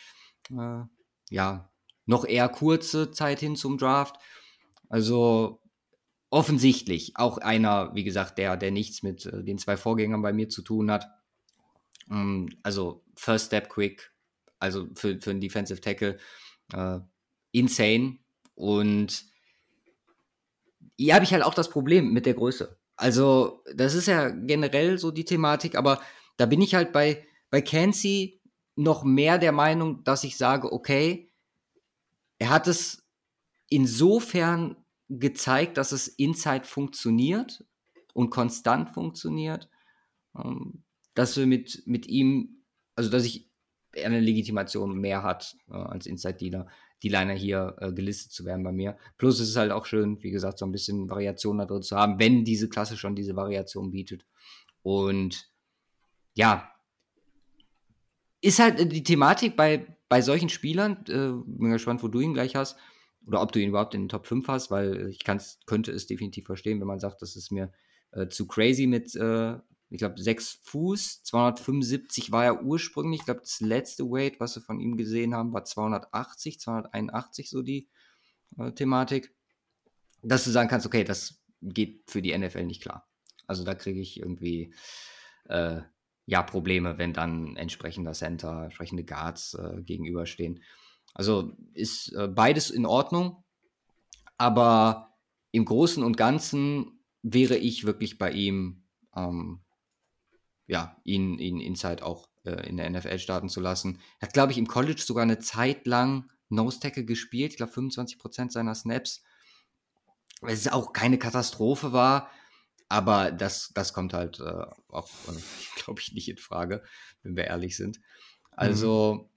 S2: äh, ja, noch eher kurze Zeit hin zum Draft. Also offensichtlich auch einer, wie gesagt, der, der nichts mit äh, den zwei Vorgängern bei mir zu tun hat. Ähm, also First Step Quick, also für, für einen Defensive Tackle, äh, insane. Und hier habe ich halt auch das Problem mit der Größe. Also, das ist ja generell so die Thematik, aber da bin ich halt bei, bei Cansey noch mehr der Meinung, dass ich sage, okay, er hat es insofern gezeigt, dass es Inside funktioniert und konstant funktioniert, ähm, dass wir mit, mit ihm, also dass ich eine Legitimation mehr hat äh, als Inside-Dealer, die Liner hier äh, gelistet zu werden bei mir. Plus es ist halt auch schön, wie gesagt, so ein bisschen Variation da drin zu haben, wenn diese Klasse schon diese Variation bietet. Und ja, ist halt äh, die Thematik bei, bei solchen Spielern, äh, bin gespannt, wo du ihn gleich hast, oder ob du ihn überhaupt in den Top 5 hast, weil ich könnte es definitiv verstehen, wenn man sagt, das ist mir äh, zu crazy mit, äh, ich glaube, 6 Fuß, 275 war er ursprünglich. Ich glaube, das letzte Weight, was wir von ihm gesehen haben, war 280, 281, so die äh, Thematik. Dass du sagen kannst, okay, das geht für die NFL nicht klar. Also da kriege ich irgendwie äh, ja Probleme, wenn dann entsprechender Center, entsprechende Guards äh, gegenüberstehen. Also ist äh, beides in Ordnung, aber im Großen und Ganzen wäre ich wirklich bei ihm, ähm, ja, ihn, ihn Inside auch äh, in der NFL starten zu lassen. Er hat, glaube ich, im College sogar eine Zeit lang Nose Tackle gespielt, ich glaube 25% seiner Snaps. Es auch keine Katastrophe war, aber das, das kommt halt äh, auch, äh, glaube ich, nicht in Frage, wenn wir ehrlich sind. Also, mhm.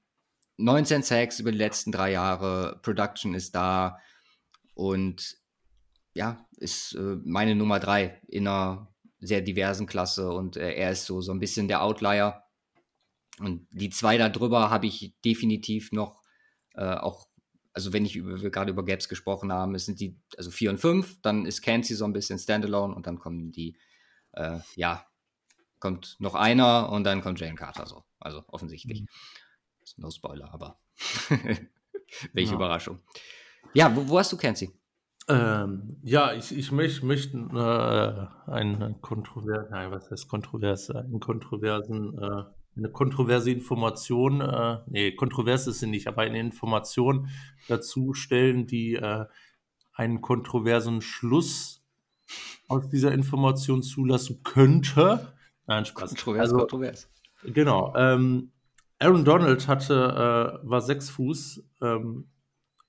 S2: 19 Sacks über die letzten drei Jahre, Production ist da und ja, ist äh, meine Nummer drei in einer sehr diversen Klasse und äh, er ist so, so ein bisschen der Outlier. Und die zwei da drüber habe ich definitiv noch äh, auch, also wenn ich über, wir gerade über Gaps gesprochen haben, es sind die, also vier und fünf, dann ist Cansey so ein bisschen Standalone und dann kommen die, äh, ja, kommt noch einer und dann kommt Jane Carter so. Also offensichtlich. Mhm. No Spoiler, aber welche ja. Überraschung. Ja, wo, wo hast du Kenzie?
S1: Ähm, ja, ich, ich möchte möcht, äh, einen kontroversen, nein, was heißt kontrovers, einen kontroversen, äh, eine kontroverse Information, äh, nee, kontrovers ist sie nicht, aber eine Information dazu stellen, die äh, einen kontroversen Schluss aus dieser Information zulassen könnte. Nein, Spaß. Kontrovers, also, kontrovers. Genau. Ähm, Aaron Donald hatte, äh, war sechs Fuß, ähm,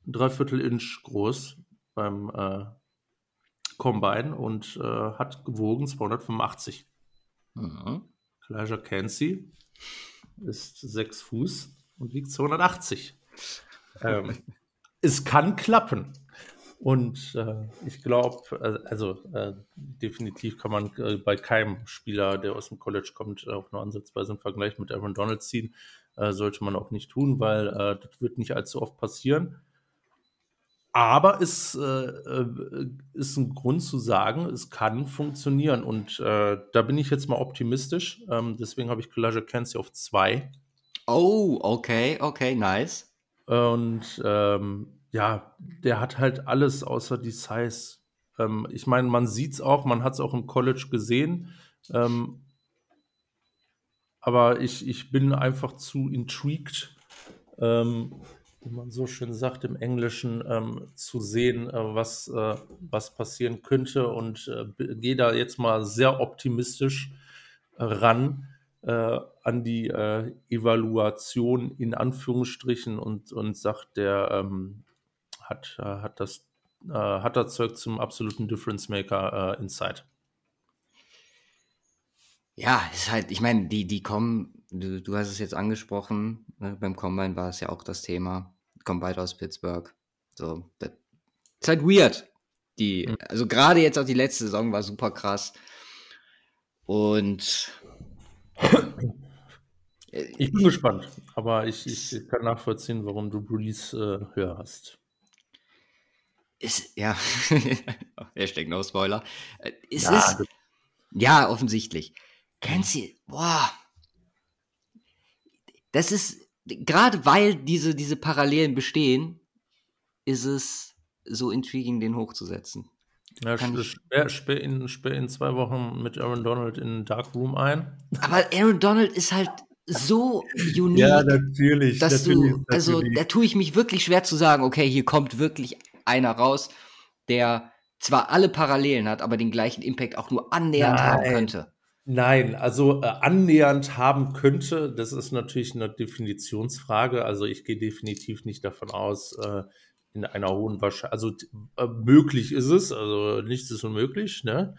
S1: dreiviertel Inch groß beim äh, Combine und äh, hat gewogen 285. Mhm. Elijah Cansey ist sechs Fuß und wiegt 280. ähm, es kann klappen. Und äh, ich glaube, äh, also äh, definitiv kann man äh, bei keinem Spieler, der aus dem College kommt, auch nur ansatzweise einen Vergleich mit Aaron Donald ziehen. Äh, sollte man auch nicht tun, weil äh, das wird nicht allzu oft passieren. Aber es ist ein Grund zu sagen, es kann funktionieren. Und da bin ich jetzt mal optimistisch. Ähm, deswegen habe ich Kalijah Kenzie auf zwei.
S2: Oh, okay, okay, nice.
S1: Und ähm, ja, der hat halt alles außer die Size. Ähm, ich meine, man sieht es auch, man hat es auch im College gesehen. Ähm, aber ich, ich bin einfach zu intrigued, ähm, wie man so schön sagt im Englischen, ähm, zu sehen, äh, was, äh, was passieren könnte und äh, gehe da jetzt mal sehr optimistisch äh, ran äh, an die äh, Evaluation in Anführungsstrichen und, und sagt, der ähm, hat, hat, das, hat das Zeug zum absoluten Difference Maker inside.
S2: Ja, ist halt, ich meine, die, die kommen, du, du hast es jetzt angesprochen, ne, beim Combine war es ja auch das Thema, kommen beide aus Pittsburgh. So, das ist halt weird. Die, mhm. also gerade jetzt auch die letzte Saison war super krass. Und
S1: ich bin gespannt, aber ich, ich kann nachvollziehen, warum du Breeze äh, höher hast.
S2: Ist, ja, Hashtag No Spoiler. Äh, es ja, ist, ja, offensichtlich. Kenzie, boah. Das ist, gerade weil diese, diese Parallelen bestehen, ist es so intriguing, den hochzusetzen.
S1: Ja, sperr, sperr, in, sperr in zwei Wochen mit Aaron Donald in Dark Room ein.
S2: Aber Aaron Donald ist halt so unique.
S1: Ja, natürlich.
S2: Dass
S1: natürlich,
S2: du, also natürlich. da tue ich mich wirklich schwer zu sagen, okay, hier kommt wirklich einer raus, der zwar alle Parallelen hat, aber den gleichen Impact auch nur annähernd Nein. haben könnte.
S1: Nein, also äh, annähernd haben könnte, das ist natürlich eine Definitionsfrage. Also ich gehe definitiv nicht davon aus, äh, in einer hohen Wahrscheinlichkeit, also äh, möglich ist es, also nichts ist unmöglich, ne?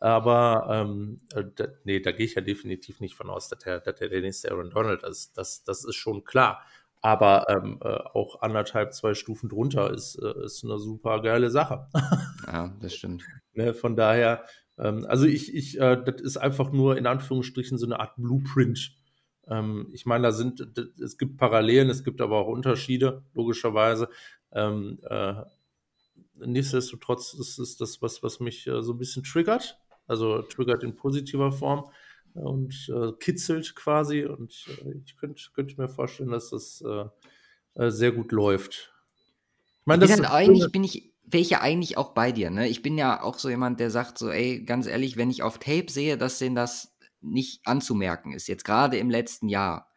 S1: Aber ähm, äh, da, nee, da gehe ich ja definitiv nicht von aus, dass er, dass er der nächste Aaron Donald ist. Das, das ist schon klar. Aber ähm, äh, auch anderthalb, zwei Stufen drunter ist, äh, ist eine super geile Sache.
S2: Ja, das stimmt.
S1: ne, von daher, ähm, also ich, ich, äh, das ist einfach nur in Anführungsstrichen so eine Art Blueprint. Ähm, ich meine, da sind, es gibt Parallelen, es gibt aber auch Unterschiede, logischerweise. Ähm, äh, nichtsdestotrotz ist es das, was, was mich äh, so ein bisschen triggert. Also triggert in positiver Form und äh, kitzelt quasi. Und äh, ich könnte könnt mir vorstellen, dass das äh, äh, sehr gut läuft.
S2: Ich meine, das eigentlich bin ich welche eigentlich auch bei dir, ne? Ich bin ja auch so jemand, der sagt so, ey, ganz ehrlich, wenn ich auf Tape sehe, dass denen das nicht anzumerken ist, jetzt gerade im letzten Jahr,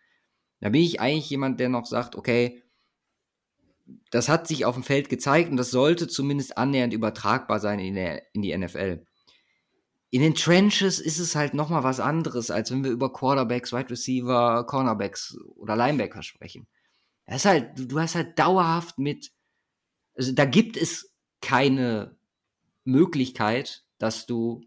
S2: da bin ich eigentlich jemand, der noch sagt, okay, das hat sich auf dem Feld gezeigt und das sollte zumindest annähernd übertragbar sein in, der, in die NFL. In den Trenches ist es halt nochmal was anderes, als wenn wir über Quarterbacks, Wide Receiver, Cornerbacks oder Linebacker sprechen. Das ist halt, du hast halt dauerhaft mit, also da gibt es keine Möglichkeit, dass du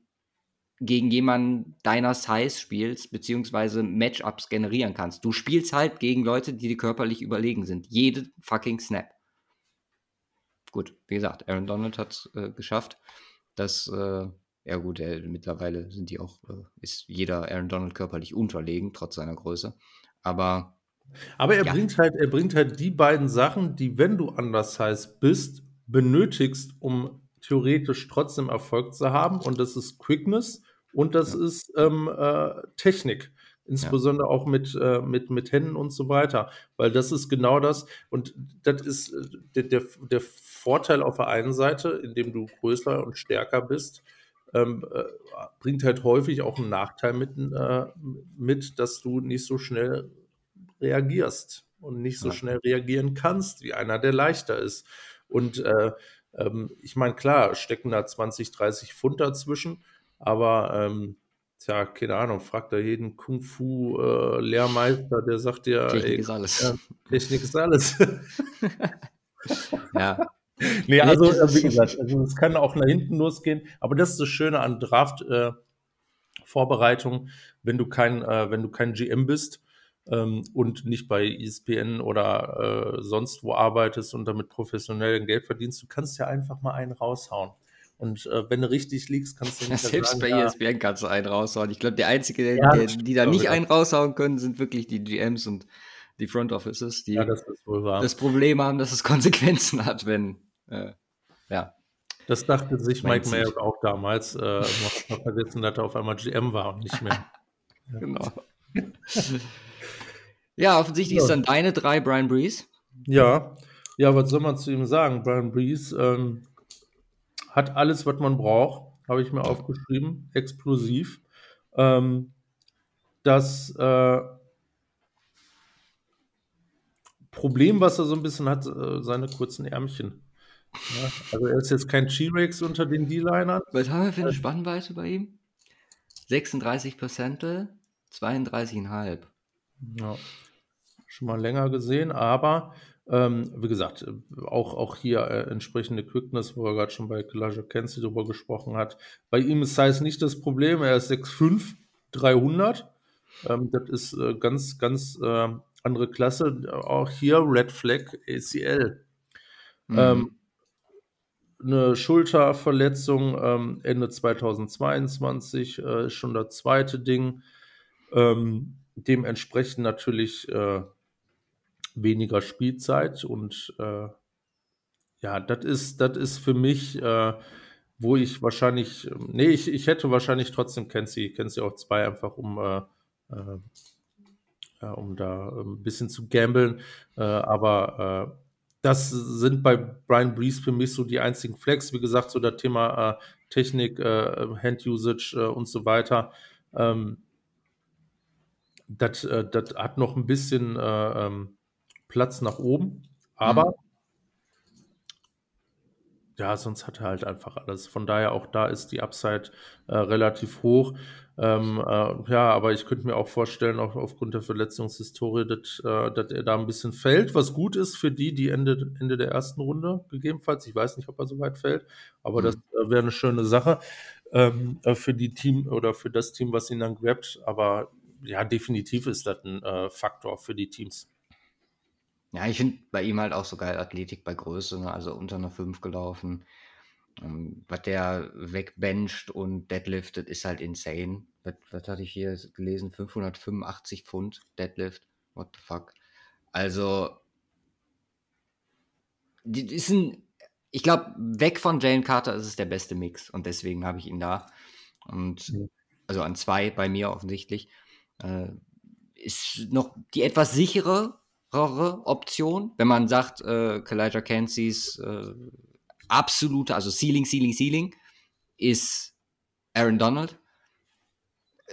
S2: gegen jemanden deiner Size spielst, beziehungsweise Matchups generieren kannst. Du spielst halt gegen Leute, die dir körperlich überlegen sind. Jede fucking Snap. Gut, wie gesagt, Aaron Donald hat es äh, geschafft. Das, äh, ja gut, äh, mittlerweile sind die auch, äh, ist jeder Aaron Donald körperlich unterlegen, trotz seiner Größe. Aber.
S1: Aber er ja. bringt halt, er bringt halt die beiden Sachen, die, wenn du anders heißt bist, benötigst, um theoretisch trotzdem Erfolg zu haben. Und das ist Quickness und das ja. ist ähm, äh, Technik. Insbesondere ja. auch mit, äh, mit, mit Händen und so weiter. Weil das ist genau das. Und das ist äh, der, der, der Vorteil auf der einen Seite, indem du größer und stärker bist, ähm, äh, bringt halt häufig auch einen Nachteil mit, äh, mit, dass du nicht so schnell reagierst und nicht so ja. schnell reagieren kannst, wie einer, der leichter ist. Und äh, ähm, ich meine, klar, stecken da 20, 30 Pfund dazwischen, aber ähm, tja, keine Ahnung, fragt da jeden Kung-Fu-Lehrmeister, der sagt dir,
S2: Technik ey, ist alles.
S1: Ja, Technik ist alles.
S2: ja.
S1: Nee, also äh, wie gesagt, also es kann auch nach hinten losgehen, aber das ist das Schöne an Draft-Vorbereitung, äh, wenn du kein, äh, wenn du kein GM bist ähm, und nicht bei ESPN oder äh, sonst wo arbeitest und damit professionell Geld verdienst, du kannst ja einfach mal einen raushauen. Und äh, wenn du richtig liegst, kannst du
S2: nicht ja, Selbst sagen, bei ESPN ja, kannst du einen raushauen. Ich glaube, der Einzige, der, der, die da nicht einen raushauen können, sind wirklich die GMs und die Front Offices, die
S1: das,
S2: das, Problem haben, dass es Konsequenzen hat, wenn, äh, ja.
S1: Das dachte sich Mike Mayer auch damals, äh, noch vergessen, dass er auf einmal GM war und nicht mehr.
S2: ja. Genau. Ja, offensichtlich ja. ist dann deine drei Brian Breeze.
S1: Ja, ja, was soll man zu ihm sagen? Brian Breeze ähm, hat alles, was man braucht, habe ich mir aufgeschrieben, explosiv. Ähm, das äh, Problem, was er so ein bisschen hat, äh, seine kurzen Ärmchen. Ja, also er ist jetzt kein T-Rex unter den D-Linern.
S2: Was haben wir für eine Spannweite bei ihm? 36 Percentel, 32,5.
S1: Ja, schon mal länger gesehen, aber ähm, wie gesagt, auch, auch hier äh, entsprechende Quickness, wo er gerade schon bei Elijah Kenzie drüber gesprochen hat. Bei ihm ist Size nicht das Problem, er ist 6'5, 300. Ähm, das ist äh, ganz, ganz äh, andere Klasse. Auch hier Red Flag ACL. Mhm. Ähm, eine Schulterverletzung ähm, Ende 2022 äh, ist schon das zweite Ding. Ähm, dementsprechend natürlich äh, weniger Spielzeit und äh, ja, das ist, das ist für mich, äh, wo ich wahrscheinlich, nee, ich, ich hätte wahrscheinlich trotzdem Kenzie, Kenzie auch zwei, einfach um, äh, äh, ja, um da ein bisschen zu gambeln, äh, aber äh, das sind bei Brian Breeze für mich so die einzigen Flex. Wie gesagt, so das Thema äh, Technik, Hand-Usage äh, und so weiter. Ähm, das, das hat noch ein bisschen äh, ähm, Platz nach oben. Aber mhm. ja, sonst hat er halt einfach alles. Von daher auch da ist die Upside äh, relativ hoch. Ähm, äh, ja, aber ich könnte mir auch vorstellen, auch aufgrund der Verletzungshistorie, dass, äh, dass er da ein bisschen fällt, was gut ist für die, die Ende, Ende der ersten Runde gegebenenfalls. Ich weiß nicht, ob er so weit fällt, aber mhm. das äh, wäre eine schöne Sache ähm, äh, für die Team oder für das Team, was ihn dann grabt. Aber ja, definitiv ist das ein äh, Faktor für die Teams.
S2: Ja, ich finde bei ihm halt auch so geil Athletik bei Größe, ne? also unter einer 5 gelaufen. Ähm, was der wegbencht und deadliftet, ist halt insane. Was, was hatte ich hier gelesen? 585 Pfund Deadlift. What the fuck? Also, die ist ein, ich glaube, weg von Jane Carter ist es der beste Mix und deswegen habe ich ihn da. Und also an zwei bei mir offensichtlich. Äh, ist noch die etwas sichere Option, wenn man sagt, äh, Kalijah Kenzies äh, absolute, also Ceiling, Ceiling, Ceiling ist Aaron Donald.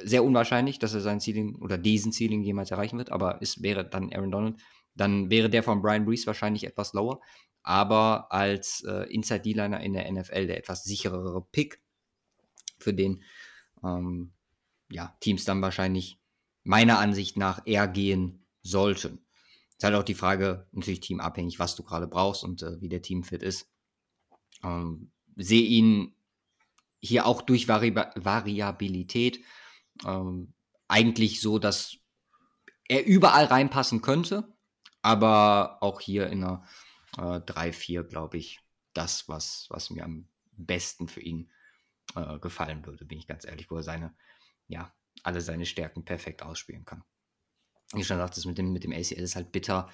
S2: Sehr unwahrscheinlich, dass er sein Ceiling oder diesen Ceiling jemals erreichen wird, aber es wäre dann Aaron Donald. Dann wäre der von Brian Brees wahrscheinlich etwas lower, aber als äh, Inside D-Liner in der NFL der etwas sicherere Pick, für den ähm, ja, Teams dann wahrscheinlich meiner Ansicht nach eher gehen sollten. Ist halt auch die Frage, natürlich teamabhängig, was du gerade brauchst und äh, wie der Teamfit ist. Ähm, sehe ihn hier auch durch Vari Variabilität ähm, eigentlich so, dass er überall reinpassen könnte, aber auch hier in einer äh, 3-4, glaube ich, das, was, was mir am besten für ihn äh, gefallen würde, bin ich ganz ehrlich, wo er seine, ja, alle seine Stärken perfekt ausspielen kann. Wie schon gesagt, das mit dem, mit dem ACL ist halt bitter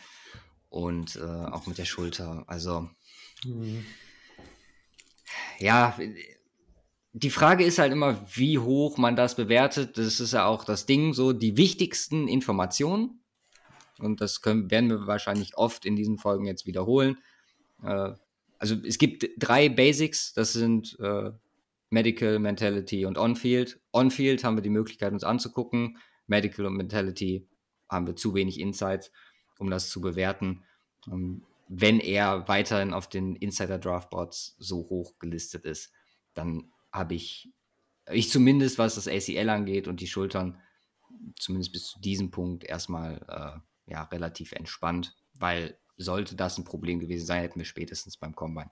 S2: und äh, auch mit der Schulter. Also, mhm ja, die Frage ist halt immer, wie hoch man das bewertet. Das ist ja auch das Ding, so die wichtigsten Informationen. Und das können, werden wir wahrscheinlich oft in diesen Folgen jetzt wiederholen. Äh, also es gibt drei Basics, das sind äh, Medical, Mentality und On-Field. On-Field haben wir die Möglichkeit, uns anzugucken. Medical und Mentality haben wir zu wenig Insights, um das zu bewerten. Ähm, wenn er weiterhin auf den Insider Draftboards so hoch gelistet ist, dann habe ich, ich zumindest, was das ACL angeht und die Schultern, zumindest bis zu diesem Punkt erstmal äh, ja, relativ entspannt, weil sollte das ein Problem gewesen sein, hätten wir spätestens beim Combine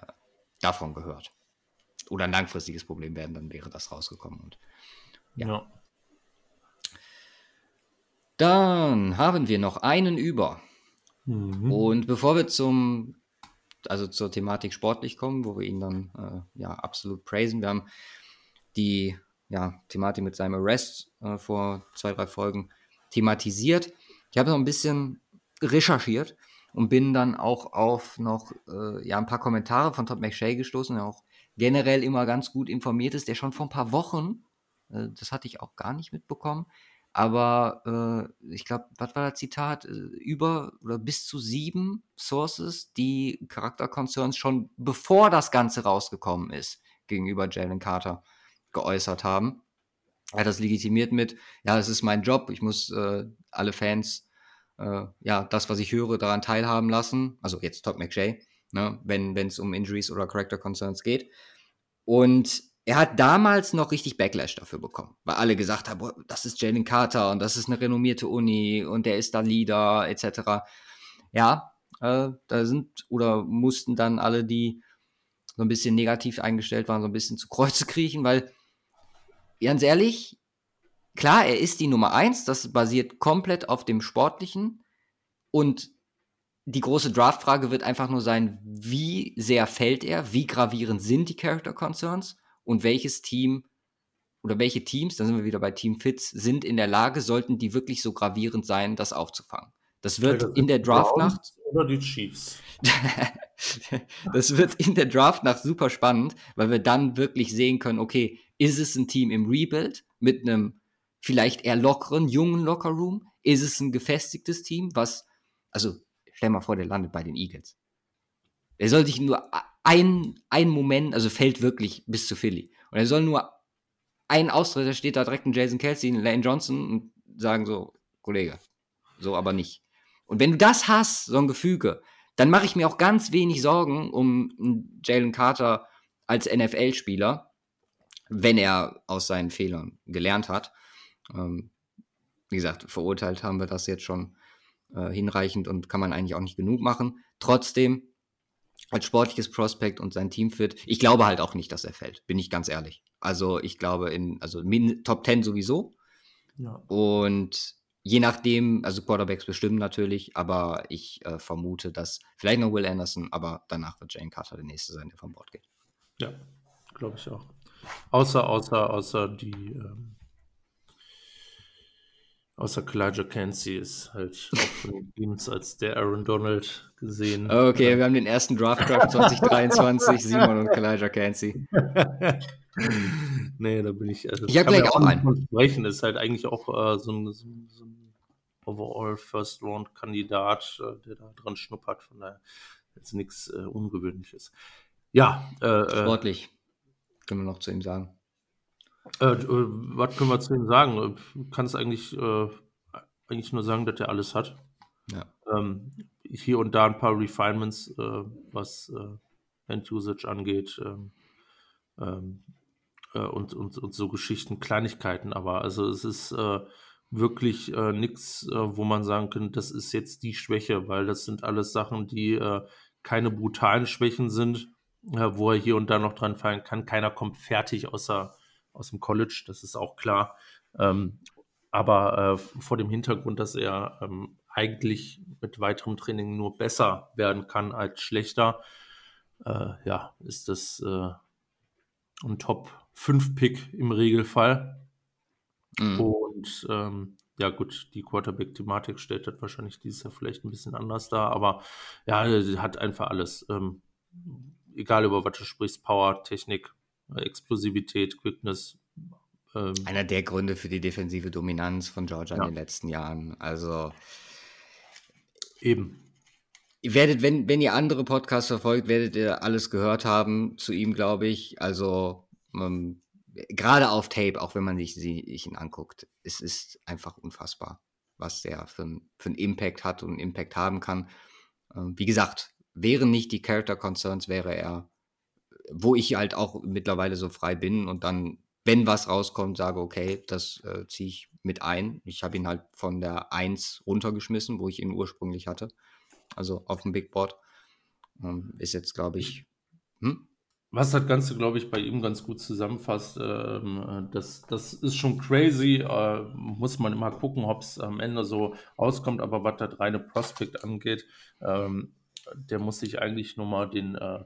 S2: äh, davon gehört. Oder ein langfristiges Problem werden, dann wäre das rausgekommen. Und, ja. ja. Dann haben wir noch einen über. Mhm. Und bevor wir zum, also zur Thematik sportlich kommen, wo wir ihn dann äh, ja absolut praisen, wir haben die ja, Thematik mit seinem Arrest äh, vor zwei, drei Folgen thematisiert. Ich habe noch ein bisschen recherchiert und bin dann auch auf noch äh, ja, ein paar Kommentare von Todd McShay gestoßen, der auch generell immer ganz gut informiert ist, der schon vor ein paar Wochen, äh, das hatte ich auch gar nicht mitbekommen, aber äh, ich glaube, was war das Zitat? Äh, über oder bis zu sieben Sources, die Charakterconcerns schon bevor das Ganze rausgekommen ist, gegenüber Jalen Carter geäußert haben. Er hat das legitimiert mit, ja, es ist mein Job, ich muss äh, alle Fans äh, ja, das, was ich höre, daran teilhaben lassen. Also jetzt Todd McShay, ne, wenn es um Injuries oder Character Concerns geht. Und er hat damals noch richtig Backlash dafür bekommen, weil alle gesagt haben, boah, das ist Jalen Carter und das ist eine renommierte Uni und der ist da Leader etc. Ja, äh, da sind oder mussten dann alle, die so ein bisschen negativ eingestellt waren, so ein bisschen zu Kreuze kriechen, weil ganz ehrlich, klar, er ist die Nummer eins, das basiert komplett auf dem Sportlichen und die große Draftfrage wird einfach nur sein, wie sehr fällt er, wie gravierend sind die Character Concerns und welches Team oder welche Teams, dann sind wir wieder bei Team Fits, sind in der Lage, sollten die wirklich so gravierend sein, das aufzufangen. Das wird ja, das in der Draftnacht.
S1: Oder die Chiefs.
S2: das wird in der Draftnacht super spannend, weil wir dann wirklich sehen können, okay, ist es ein Team im Rebuild mit einem vielleicht eher lockeren, jungen Lockerroom? Ist es ein gefestigtes Team, was, also stell mal vor, der landet bei den Eagles. Der soll sich nur ein, ein Moment, also fällt wirklich bis zu Philly. Und er soll nur einen Austritt, da steht da direkt ein Jason Kelsey, ein Lane Johnson und sagen so, Kollege, so aber nicht. Und wenn du das hast, so ein Gefüge, dann mache ich mir auch ganz wenig Sorgen um Jalen Carter als NFL-Spieler, wenn er aus seinen Fehlern gelernt hat. Ähm, wie gesagt, verurteilt haben wir das jetzt schon äh, hinreichend und kann man eigentlich auch nicht genug machen. Trotzdem, als sportliches Prospekt und sein Team fit, ich glaube halt auch nicht, dass er fällt, bin ich ganz ehrlich. Also ich glaube in, also Top 10 sowieso. Ja. Und Je nachdem, also Quarterbacks bestimmen natürlich, aber ich äh, vermute, dass vielleicht noch Will Anderson, aber danach wird Jane Carter der Nächste sein, der vom Bord geht.
S1: Ja, glaube ich auch. Außer, außer, außer die, ähm, außer Kalijah Cansey ist halt auch von den Teams als der Aaron Donald gesehen.
S2: Okay, äh, wir haben den ersten Draft Draft 2023, Simon und Kalijah Cansey.
S1: nee, da bin ich. Also,
S2: ich habe gleich auch einen.
S1: Sprechen ist halt eigentlich auch äh, so, ein, so, so ein Overall First Round Kandidat, äh, der da dran schnuppert. Von daher jetzt nichts äh, Ungewöhnliches. Ja.
S2: Äh, äh, Sportlich. Können wir noch zu ihm sagen.
S1: Äh, was können wir zu ihm sagen? Du kannst eigentlich, eigentlich nur sagen, dass er alles hat. Ja. Ähm, hier und da ein paar Refinements, was End-Usage angeht. Ähm, ähm, äh, und, und, und so Geschichten, Kleinigkeiten, aber also es ist äh, wirklich äh, nichts, äh, wo man sagen kann, das ist jetzt die Schwäche, weil das sind alles Sachen, die äh, keine brutalen Schwächen sind, äh, wo er hier und da noch dran fallen kann. Keiner kommt fertig außer aus dem College, das ist auch klar. Ähm, aber vor dem Hintergrund, dass er ähm, eigentlich mit weiterem Training nur besser werden kann als schlechter, ja, ist das ein Top 5 Pick im Regelfall. Mhm. Und ähm, ja, gut, die Quarterback-Thematik stellt das wahrscheinlich dieses Jahr vielleicht ein bisschen anders dar, aber ja, sie hat einfach alles. Ähm, egal über was du sprichst, Power, Technik, Explosivität, Quickness.
S2: Ähm, Einer der Gründe für die defensive Dominanz von Georgia ja. in den letzten Jahren. Also
S1: eben.
S2: Ihr werdet, wenn, wenn ihr andere Podcasts verfolgt, werdet ihr alles gehört haben zu ihm, glaube ich. Also ähm, gerade auf Tape, auch wenn man sich, sich ihn anguckt, es ist einfach unfassbar, was der für, für einen Impact hat und einen Impact haben kann. Ähm, wie gesagt, wären nicht die Character Concerns, wäre er, wo ich halt auch mittlerweile so frei bin und dann, wenn was rauskommt, sage, okay, das äh, ziehe ich mit ein. Ich habe ihn halt von der 1 runtergeschmissen, wo ich ihn ursprünglich hatte also auf dem Big Board. Ähm, ist jetzt, glaube ich. Hm?
S1: Was das Ganze, glaube ich, bei ihm ganz gut zusammenfasst, ähm, das, das ist schon crazy. Äh, muss man immer gucken, ob es am Ende so auskommt. Aber was das reine Prospect angeht, ähm, der muss sich eigentlich nur mal den, äh,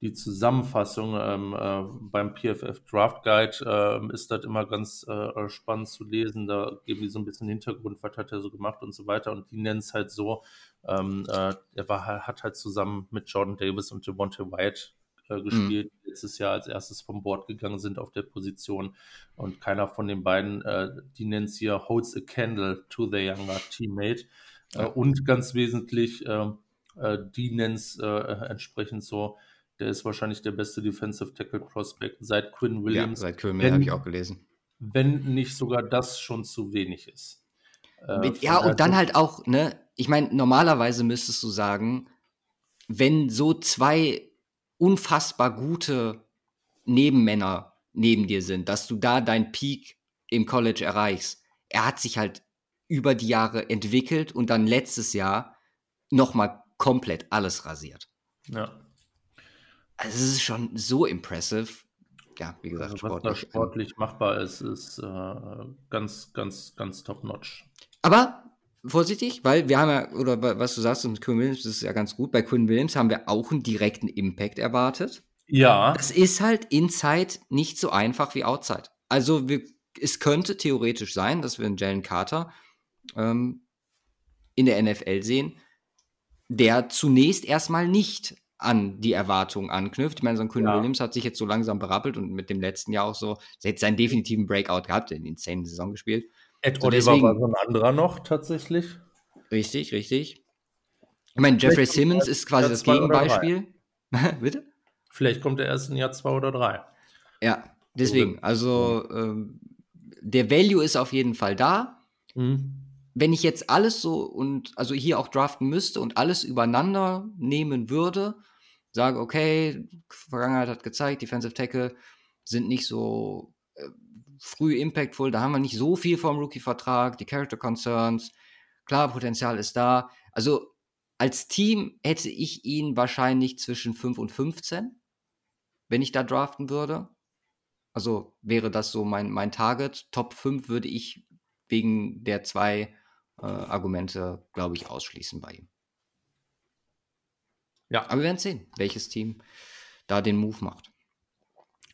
S1: die Zusammenfassung ähm, äh, beim PFF Draft Guide äh, ist das immer ganz äh, spannend zu lesen. Da geben die so ein bisschen Hintergrund, was hat er so gemacht und so weiter. Und die nennen es halt so, ähm, äh, er war, hat halt zusammen mit Jordan Davis und Devontae White äh, gespielt, mhm. die letztes Jahr als erstes vom Board gegangen sind auf der Position. Und keiner von den beiden, äh, die nennen es hier, holds a candle to their younger teammate. Äh, und ganz wesentlich, ähm, äh, die nennen es entsprechend so, der ist wahrscheinlich der beste Defensive Tackle Prospect seit Quinn Williams.
S2: Ja, seit Quinn Williams habe ich auch gelesen.
S1: Wenn nicht sogar das schon zu wenig ist.
S2: Äh, ja, und dann halt auch, ne, ich meine, normalerweise müsstest du sagen, wenn so zwei unfassbar gute Nebenmänner neben dir sind, dass du da dein Peak im College erreichst. Er hat sich halt über die Jahre entwickelt und dann letztes Jahr nochmal komplett alles rasiert.
S1: Ja.
S2: Also es ist schon so impressive. Ja, wie gesagt,
S1: also, was da sportlich machbar ist, ist äh, ganz, ganz, ganz top-notch.
S2: Aber vorsichtig, weil wir haben ja, oder was du sagst mit Quinn Williams, ist ja ganz gut. Bei Quinn Williams haben wir auch einen direkten Impact erwartet.
S1: Ja.
S2: Das ist halt Inside nicht so einfach wie Outside. Also wir, es könnte theoretisch sein, dass wir einen Jalen Carter ähm, in der NFL sehen, der zunächst erstmal nicht an die Erwartungen anknüpft. Ich meine, so ein Quinn ja. Williams hat sich jetzt so langsam berappelt und mit dem letzten Jahr auch so, er hat seinen definitiven Breakout gehabt, in insane Saison gespielt.
S1: Ed so Oliver war so ein anderer noch tatsächlich.
S2: Richtig, richtig. Ich meine, Jeffrey Simmons ist quasi das Gegenbeispiel.
S1: Bitte? Vielleicht kommt er erst in Jahr zwei oder drei.
S2: Ja, deswegen. Also ähm, der Value ist auf jeden Fall da.
S1: Mhm.
S2: Wenn ich jetzt alles so und also hier auch draften müsste und alles übereinander nehmen würde, sage, okay, Vergangenheit hat gezeigt, Defensive Tackle sind nicht so äh, früh impactful, da haben wir nicht so viel vom Rookie-Vertrag, die Character Concerns, klar, Potenzial ist da. Also als Team hätte ich ihn wahrscheinlich zwischen 5 und 15, wenn ich da draften würde. Also wäre das so mein, mein Target. Top 5 würde ich wegen der zwei äh, Argumente, glaube ich, ausschließen bei ihm. Ja. Aber wir werden sehen, welches Team da den Move macht.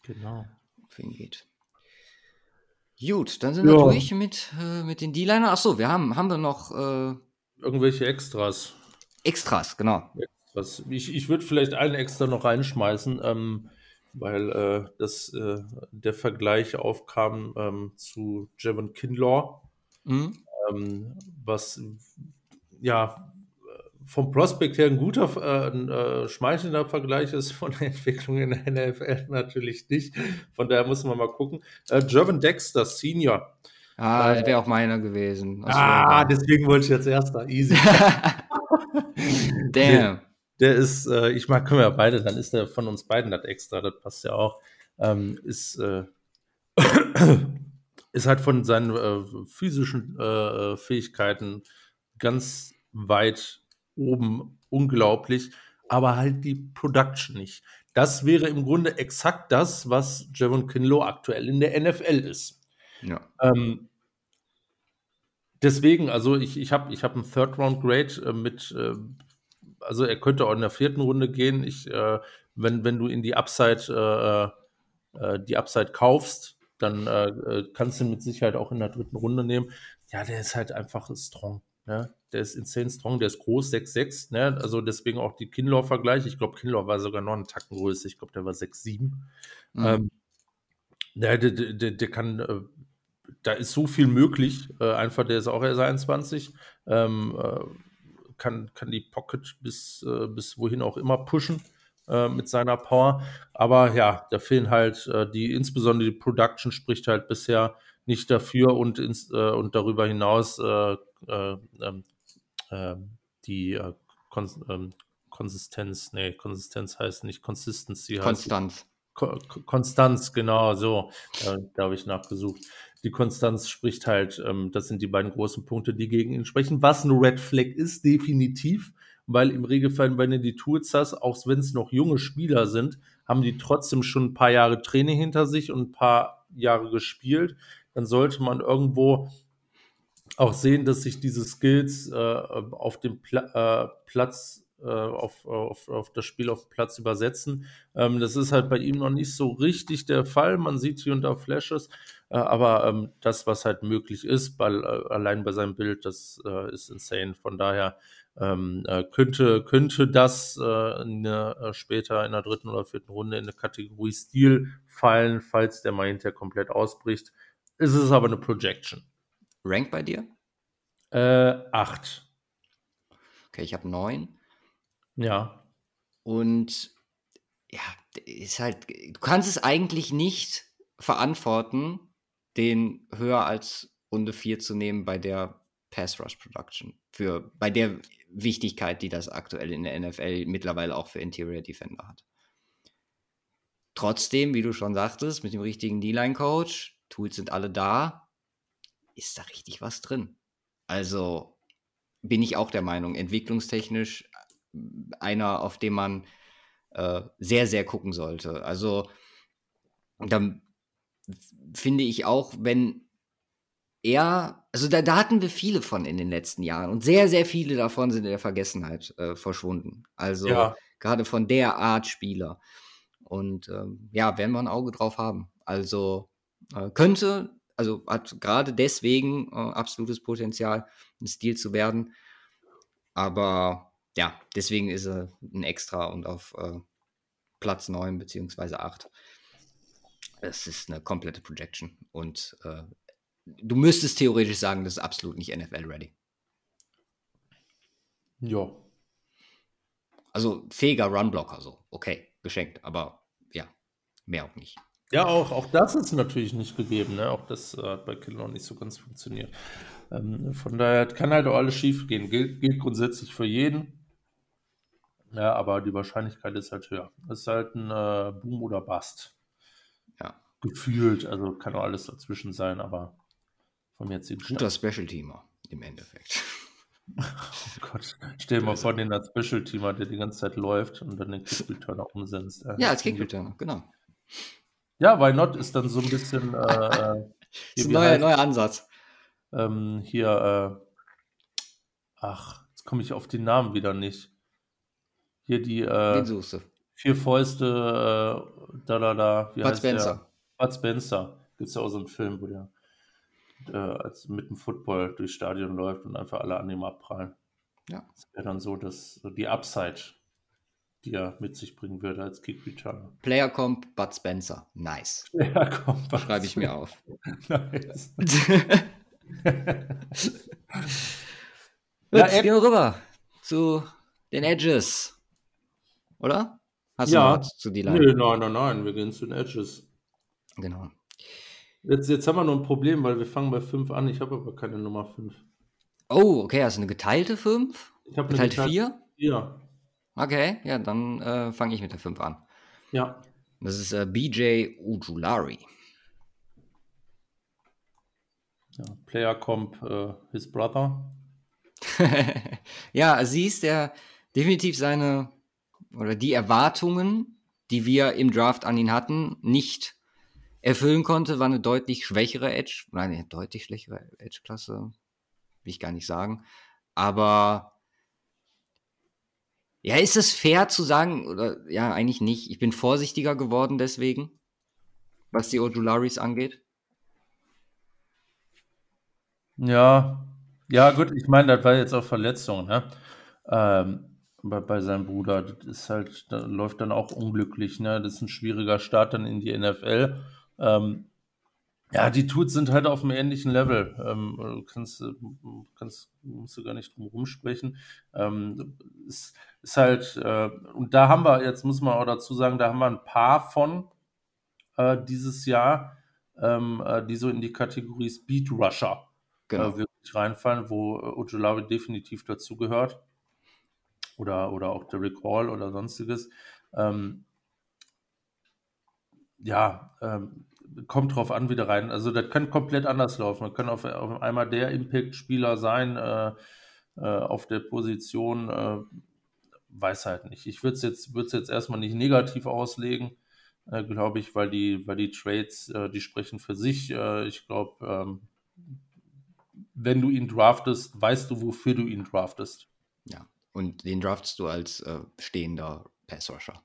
S1: Genau.
S2: Für ihn geht. Gut, dann sind ja. wir durch mit, äh, mit den D-Liner. Achso, wir haben, haben wir noch äh,
S1: irgendwelche Extras.
S2: Extras, genau.
S1: Extras. Ich, ich würde vielleicht einen extra noch reinschmeißen, ähm, weil äh, das, äh, der Vergleich aufkam ähm, zu Jevon Kinlaw,
S2: mhm.
S1: Ähm, was ja vom Prospekt her ein guter, äh, ein, äh, schmeichelnder Vergleich ist, von der Entwicklung in der NFL natürlich nicht. Von daher muss man mal gucken. Äh, Gervin Dexter, Senior.
S2: Ah, das wäre auch meiner gewesen.
S1: ah, deswegen wollte ich jetzt erster. Easy.
S2: Damn. Der,
S1: der ist, äh, ich mag, können wir ja beide, dann ist der von uns beiden das extra, das passt ja auch. Ähm, ist, äh, ist halt von seinen äh, physischen äh, Fähigkeiten ganz weit oben unglaublich, aber halt die Production nicht. Das wäre im Grunde exakt das, was Javon Kinlow aktuell in der NFL ist.
S2: Ja.
S1: Ähm, deswegen, also ich, ich habe ich hab einen Third-Round-Grade äh, mit, äh, also er könnte auch in der vierten Runde gehen. Ich, äh, wenn, wenn du in die Upside, äh, die Upside kaufst, dann äh, kannst du ihn mit Sicherheit auch in der dritten Runde nehmen. Ja, der ist halt einfach strong. Ne? Der ist insane strong, der ist groß, 6'6, ne? Also deswegen auch die Kinlaw-Vergleich. Ich glaube, Kinlaw war sogar noch einen Tacken größer. Ich glaube, der war 6'7. Mhm. Ähm, der, der, der, der, kann, äh, da ist so viel möglich. Äh, einfach, der ist auch erst 21. Ähm, äh, kann, kann die Pocket bis, äh, bis wohin auch immer pushen äh, mit seiner Power. Aber ja, da fehlen halt äh, die, insbesondere die Production spricht halt bisher nicht dafür und, ins, und darüber hinaus äh, ähm, äh, die äh, Kon ähm, Konsistenz, nee, Konsistenz heißt nicht Consistency.
S2: Konstanz.
S1: Ko Konstanz, genau, so, äh, da habe ich nachgesucht. Die Konstanz spricht halt, ähm, das sind die beiden großen Punkte, die gegen ihn sprechen. Was ein Red Flag ist, definitiv, weil im Regelfall, wenn du die Tools hast, auch wenn es noch junge Spieler sind, haben die trotzdem schon ein paar Jahre Training hinter sich und ein paar Jahre gespielt. Dann sollte man irgendwo auch sehen, dass sich diese Skills äh, auf dem Pla äh, Platz, äh, auf, auf, auf das Spiel auf dem Platz übersetzen. Ähm, das ist halt bei ihm noch nicht so richtig der Fall. Man sieht hier und da Flashes, äh, aber ähm, das, was halt möglich ist, weil, äh, allein bei seinem Bild, das äh, ist insane. Von daher ähm, könnte, könnte das in der, später in der dritten oder vierten Runde in eine Kategorie Stil fallen, falls der mal hinterher komplett ausbricht. Ist es aber eine Projection.
S2: Rank bei dir?
S1: Äh, acht.
S2: Okay, ich habe neun.
S1: Ja.
S2: Und ja, ist halt, du kannst es eigentlich nicht verantworten, den höher als Runde 4 zu nehmen bei der Pass Rush Production. Für, bei der Wichtigkeit, die das aktuell in der NFL mittlerweile auch für Interior Defender hat. Trotzdem, wie du schon sagtest, mit dem richtigen D-Line-Coach, Tools sind alle da, ist da richtig was drin. Also bin ich auch der Meinung, entwicklungstechnisch einer, auf den man äh, sehr, sehr gucken sollte. Also dann finde ich auch, wenn er, also da, da, hatten wir viele von in den letzten Jahren und sehr, sehr viele davon sind in der Vergessenheit äh, verschwunden. Also ja. gerade von der Art Spieler. Und ähm, ja, werden wir ein Auge drauf haben. Also äh, könnte, also hat gerade deswegen äh, absolutes Potenzial, ein Stil zu werden. Aber ja, deswegen ist er ein Extra und auf äh, Platz 9 beziehungsweise 8. Es ist eine komplette Projection und äh, du müsstest theoretisch sagen, das ist absolut nicht NFL-ready.
S1: Ja.
S2: Also fähiger Runblocker, so. Okay, geschenkt. Aber ja, mehr auch nicht.
S1: Ja, auch, auch das ist natürlich nicht gegeben. Ne? Auch das äh, hat bei Kill noch nicht so ganz funktioniert. Ähm, von daher kann halt auch alles schief gehen. Gilt, gilt grundsätzlich für jeden. Ja, aber die Wahrscheinlichkeit ist halt höher. Es ist halt ein äh, Boom oder Bust.
S2: Ja.
S1: Gefühlt. Also kann auch alles dazwischen sein, aber vom jetzigen
S2: Stand. Guter Special-Teamer im Endeffekt.
S1: Oh Gott, stell dir mal vor, den als Special-Teamer, der die ganze Zeit läuft und dann den Kick-Returner umsetzt.
S2: Ja, als Kick-Returner, genau.
S1: Ja, why not ist dann so ein bisschen. Äh,
S2: äh ist ein neuer, neuer Ansatz.
S1: Ähm, hier, äh, ach, jetzt komme ich auf den Namen wieder nicht. Hier die äh, vier Fäuste, äh, da, da, da.
S2: Wie Bud Spencer.
S1: Der? Bud Spencer. Gibt es ja auch so einen Film, wo der äh, als mit dem Football durchs Stadion läuft und einfach alle an ihm abprallen.
S2: Ja.
S1: Das wäre dann so, dass so die Upside, die er mit sich bringen würde als Kick Returner.
S2: Player Comp Bud Spencer. Nice.
S1: Player Comp
S2: Schreibe ich mir auf.
S1: nice.
S2: Gut, ja, gehen wir rüber zu den Edges. Oder?
S1: Hast ja. du noch zu die Line? Nö, nein, nein, nein, wir gehen zu den Edges.
S2: Genau.
S1: Jetzt, jetzt haben wir noch ein Problem, weil wir fangen bei 5 an. Ich habe aber keine Nummer 5.
S2: Oh, okay, hast du eine geteilte 5?
S1: Ich habe
S2: geteilte 4?
S1: Ja.
S2: Okay, ja, dann äh, fange ich mit der 5 an.
S1: Ja.
S2: Das ist äh, BJ Ujulari.
S1: Ja, Player Comp, äh, his brother.
S2: ja, sie ist der definitiv seine oder die Erwartungen, die wir im Draft an ihn hatten, nicht erfüllen konnte, war eine deutlich schwächere Edge, nein, eine deutlich schwächere Edge-Klasse, will ich gar nicht sagen. Aber ja, ist es fair zu sagen, oder ja, eigentlich nicht. Ich bin vorsichtiger geworden deswegen, was die Ojularis angeht.
S1: Ja, ja, gut, ich meine, das war jetzt auch Verletzung, ne? Ähm, bei, bei seinem Bruder. Das ist halt, da läuft dann auch unglücklich, ne? Das ist ein schwieriger Start dann in die NFL. Ähm, ja, die Tools sind halt auf einem ähnlichen Level. Ähm, du kannst, kannst, musst du gar nicht drum rumsprechen. Ähm, ist, ist halt, äh, und da haben wir, jetzt muss man auch dazu sagen, da haben wir ein paar von äh, dieses Jahr, ähm, äh, die so in die Kategorie Speed Rusher genau. äh, wirklich reinfallen, wo äh, Ojolari definitiv dazu gehört. Oder, oder auch Derek Hall oder sonstiges. Ähm, ja, ähm, kommt drauf an, wieder rein. Also das kann komplett anders laufen. Man kann auf, auf einmal der Impact-Spieler sein äh, äh, auf der Position, äh, weiß halt nicht. Ich würde es jetzt, jetzt erstmal nicht negativ auslegen, äh, glaube ich, weil die, weil die Trades, äh, die sprechen für sich. Äh, ich glaube, ähm, wenn du ihn draftest, weißt du, wofür du ihn draftest.
S2: Ja, und den draftest du als stehender Pass-Rusher,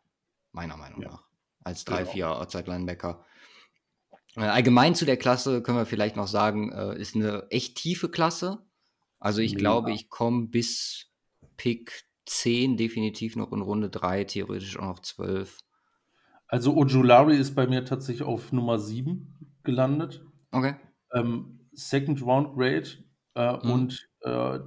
S2: meiner Meinung ja. nach als 3-4 genau. Outside-Linebacker. Äh, allgemein zu der Klasse können wir vielleicht noch sagen, äh, ist eine echt tiefe Klasse. Also ich ja. glaube, ich komme bis Pick 10 definitiv noch in Runde 3, theoretisch auch noch 12.
S1: Also Ojulari ist bei mir tatsächlich auf Nummer 7 gelandet.
S2: Okay.
S1: Ähm, Second Round Grade äh, mhm. und äh,